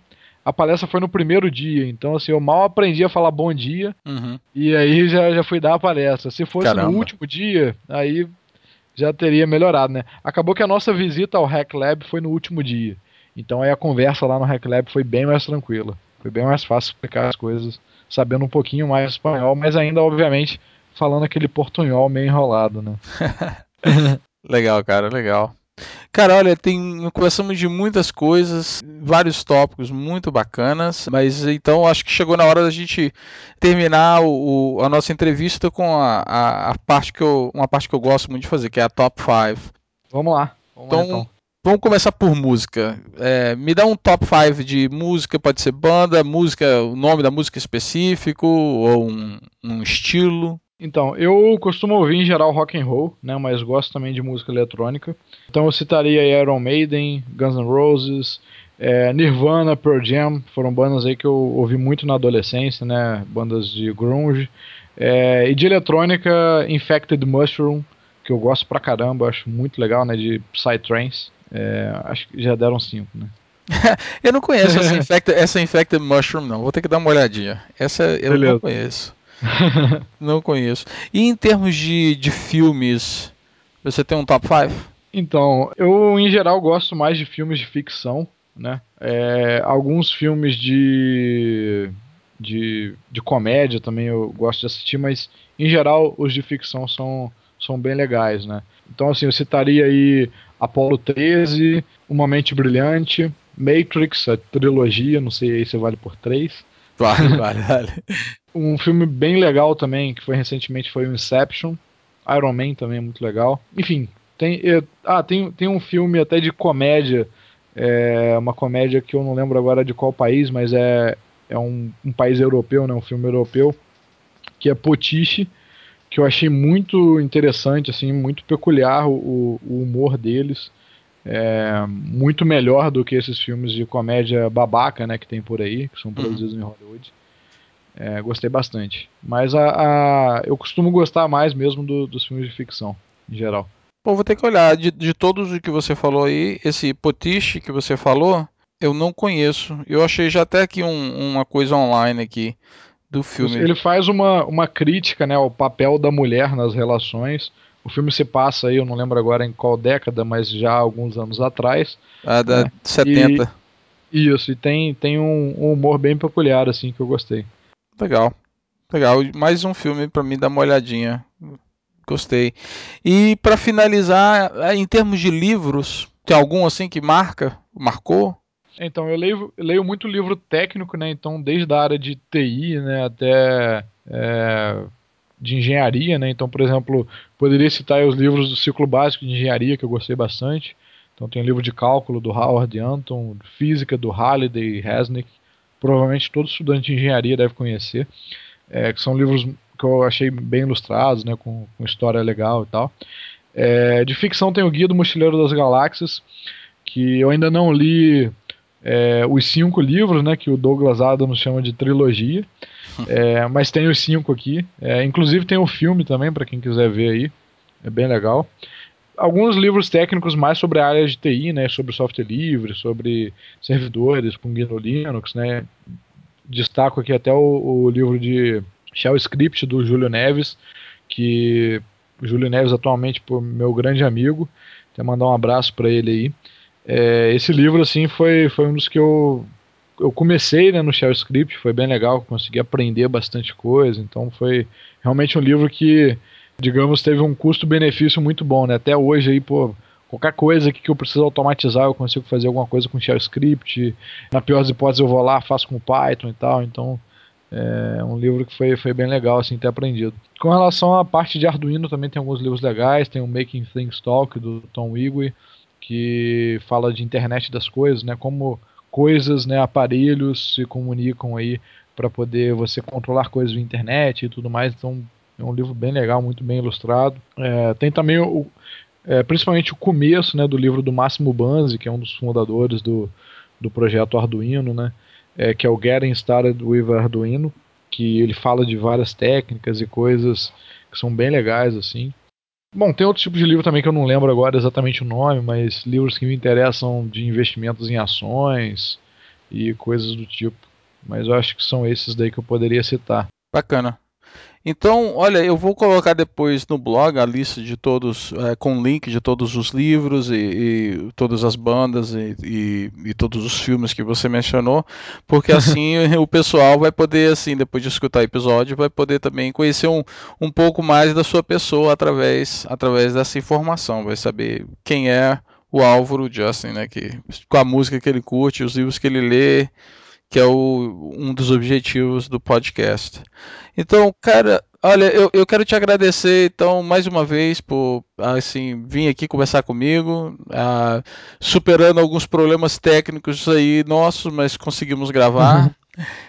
a palestra foi no primeiro dia, então assim, eu mal aprendi a falar bom dia uhum. e aí já, já fui dar a palestra. Se fosse Caramba. no último dia, aí já teria melhorado, né? Acabou que a nossa visita ao Hack Lab foi no último dia. Então aí a conversa lá no Hack Lab foi bem mais tranquila. Foi bem mais fácil explicar as coisas, sabendo um pouquinho mais espanhol, mas ainda, obviamente, falando aquele portunhol meio enrolado, né? legal, cara, legal. Cara, olha, tem conversamos de muitas coisas, vários tópicos muito bacanas, mas então acho que chegou na hora da gente terminar o, a nossa entrevista com a, a, a, parte que eu, uma parte que eu gosto muito de fazer, que é a top 5. Vamos lá. Vamos então, lá, então. Vamos começar por música. É, me dá um top 5 de música, pode ser banda, música, o nome da música específico ou um, um estilo. Então, eu costumo ouvir em geral rock and roll, né, mas gosto também de música eletrônica. Então eu citaria Iron Maiden, Guns N' Roses, é, Nirvana, Pearl Jam, foram bandas aí que eu ouvi muito na adolescência, né, bandas de grunge. É, e de eletrônica, Infected Mushroom, que eu gosto pra caramba, acho muito legal, né, de Psytrance. É, acho que já deram cinco, né. eu não conheço essa Infected, essa Infected Mushroom, não. Vou ter que dar uma olhadinha. Essa eu Beleza. não conheço. não conheço. E em termos de, de filmes, você tem um top 5? Então, eu em geral gosto mais de filmes de ficção, né? É, alguns filmes de, de, de comédia também eu gosto de assistir, mas em geral os de ficção são, são bem legais, né? Então, assim, eu citaria aí Apollo 13, Uma Mente Brilhante, Matrix, a trilogia, não sei se vale por três. Vale, vale, vale. um filme bem legal também, que foi recentemente, foi o Inception. Iron Man também é muito legal. Enfim, tem, ah, tem, tem um filme até de comédia, é, uma comédia que eu não lembro agora de qual país, mas é, é um, um país europeu, né, um filme europeu, que é Potiche, que eu achei muito interessante, assim, muito peculiar o, o humor deles. É, muito melhor do que esses filmes de comédia babaca, né, que tem por aí, que são uhum. produzidos uhum. em Hollywood. É, gostei bastante. Mas a, a, eu costumo gostar mais mesmo do, dos filmes de ficção, em geral. Bom, vou ter que olhar. De, de todos os que você falou aí, esse Potiche que você falou, eu não conheço. Eu achei já até aqui um, uma coisa online aqui do filme. Ele faz uma, uma crítica né, ao papel da mulher nas relações. O filme se passa aí, eu não lembro agora em qual década, mas já há alguns anos atrás. Ah, da né? 70. E, isso, e tem, tem um, um humor bem peculiar, assim, que eu gostei. Legal. Legal. Mais um filme para mim dar uma olhadinha. Gostei. E para finalizar, em termos de livros, tem algum assim que marca, marcou? Então, eu leio, leio muito livro técnico, né? Então, desde a área de TI, né, até é, de engenharia, né? Então, por exemplo, poderia citar os livros do ciclo básico de engenharia que eu gostei bastante. Então, tem o livro de cálculo do Howard Anton, física do Halliday Resnick, provavelmente todo estudante de engenharia deve conhecer, é, que são livros que eu achei bem ilustrados, né, com, com história legal e tal. É, de ficção tem o Guia do Mochileiro das Galáxias, que eu ainda não li é, os cinco livros, né, que o Douglas Adams chama de trilogia, é, mas tem os cinco aqui. É, inclusive tem o filme também, para quem quiser ver aí. é bem legal. Alguns livros técnicos mais sobre a área de TI, né, sobre software livre, sobre servidores com GNU Linux, né. Destaco aqui até o, o livro de Shell Script do Júlio Neves, que o Júlio Neves atualmente pô, meu grande amigo, até mandar um abraço para ele aí. É, esse livro assim foi, foi um dos que eu eu comecei né, no Shell Script, foi bem legal, consegui aprender bastante coisa, então foi realmente um livro que, digamos, teve um custo-benefício muito bom, né? Até hoje aí, pô, qualquer coisa que eu preciso automatizar, eu consigo fazer alguma coisa com Shell Script. Na pior das hipóteses, eu vou lá, faço com Python e tal, então é um livro que foi, foi bem legal assim ter aprendido. Com relação à parte de Arduino, também tem alguns livros legais, tem o Making Things Talk do Tom Wigwe, que fala de internet das coisas, né? Como coisas, né, aparelhos se comunicam aí para poder você controlar coisas via internet e tudo mais. Então é um livro bem legal, muito bem ilustrado. É, tem também o, é, principalmente o começo né, do livro do Máximo Banzi, que é um dos fundadores do, do projeto Arduino, né, é, que é o Getting Started with Arduino, que ele fala de várias técnicas e coisas que são bem legais assim. Bom, tem outros tipos de livro também que eu não lembro agora exatamente o nome, mas livros que me interessam de investimentos em ações e coisas do tipo. Mas eu acho que são esses daí que eu poderia citar. Bacana. Então, olha, eu vou colocar depois no blog a lista de todos, é, com link de todos os livros e, e todas as bandas e, e, e, todos os filmes que você mencionou, porque assim o pessoal vai poder, assim, depois de escutar o episódio, vai poder também conhecer um, um pouco mais da sua pessoa através, através dessa informação, vai saber quem é o Álvaro Justin, né, que, com a música que ele curte, os livros que ele lê, que é o, um dos objetivos do podcast. Então, cara, olha, eu, eu quero te agradecer então mais uma vez por assim vir aqui conversar comigo, uh, superando alguns problemas técnicos aí nossos, mas conseguimos gravar. Uhum.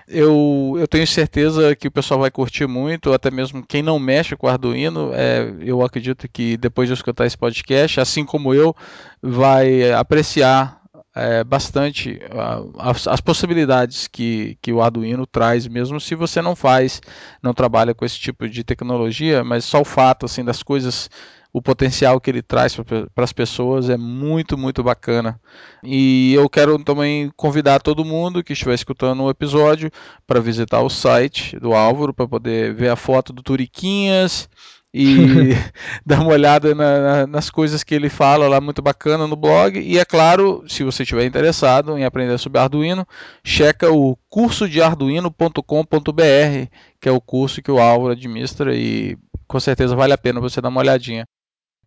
Eu, eu tenho certeza que o pessoal vai curtir muito, até mesmo quem não mexe com Arduino. É, eu acredito que depois de escutar esse podcast, assim como eu, vai apreciar é, bastante as, as, possibilidades que, que o Arduino traz, mesmo se você não faz, não trabalha com esse tipo de tecnologia, mas só o fato assim das coisas, o potencial que ele traz para as pessoas é muito, muito bacana. E eu quero também convidar todo mundo que estiver escutando o episódio para visitar o site do Álvaro para poder ver a foto do Turiquinhas e dar uma olhada na, na, nas coisas que ele fala lá, muito bacana no blog. E é claro, se você estiver interessado em aprender sobre Arduino, checa o curso de arduino.com.br, que é o curso que o Álvaro administra e com certeza vale a pena você dar uma olhadinha.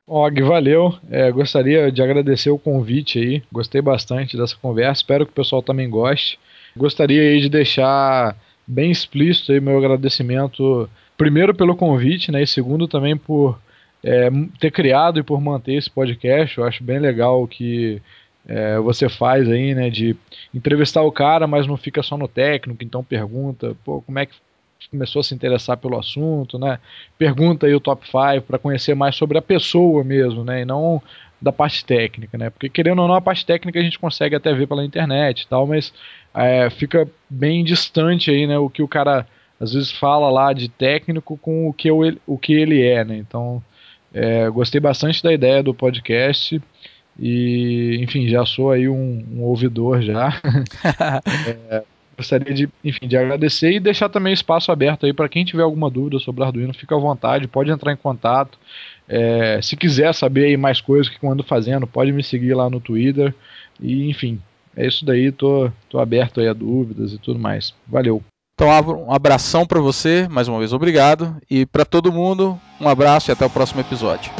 Og, valeu. É, gostaria de agradecer o convite aí. Gostei bastante dessa conversa. Espero que o pessoal também goste. Gostaria aí de deixar bem explícito aí meu agradecimento primeiro pelo convite, né? E segundo também por é, ter criado e por manter esse podcast. Eu acho bem legal que é, você faz aí, né? De entrevistar o cara, mas não fica só no técnico, então pergunta, pô, como é que começou a se interessar pelo assunto, né? Pergunta aí o top 5 para conhecer mais sobre a pessoa mesmo, né? E não da parte técnica, né? Porque querendo ou não, a parte técnica a gente consegue até ver pela internet e tal, mas é, fica bem distante aí, né? O que o cara às vezes fala lá de técnico com o que, eu, o que ele é, né? Então, é, gostei bastante da ideia do podcast e, enfim, já sou aí um, um ouvidor já. é, gostaria de, enfim, de agradecer e deixar também espaço aberto aí para quem tiver alguma dúvida sobre Arduino, fica à vontade, pode entrar em contato. É, se quiser saber aí mais coisas que eu ando fazendo, pode me seguir lá no Twitter. E, enfim, é isso daí, tô, tô aberto aí a dúvidas e tudo mais. Valeu! Então, um abração para você, mais uma vez obrigado. E para todo mundo, um abraço e até o próximo episódio.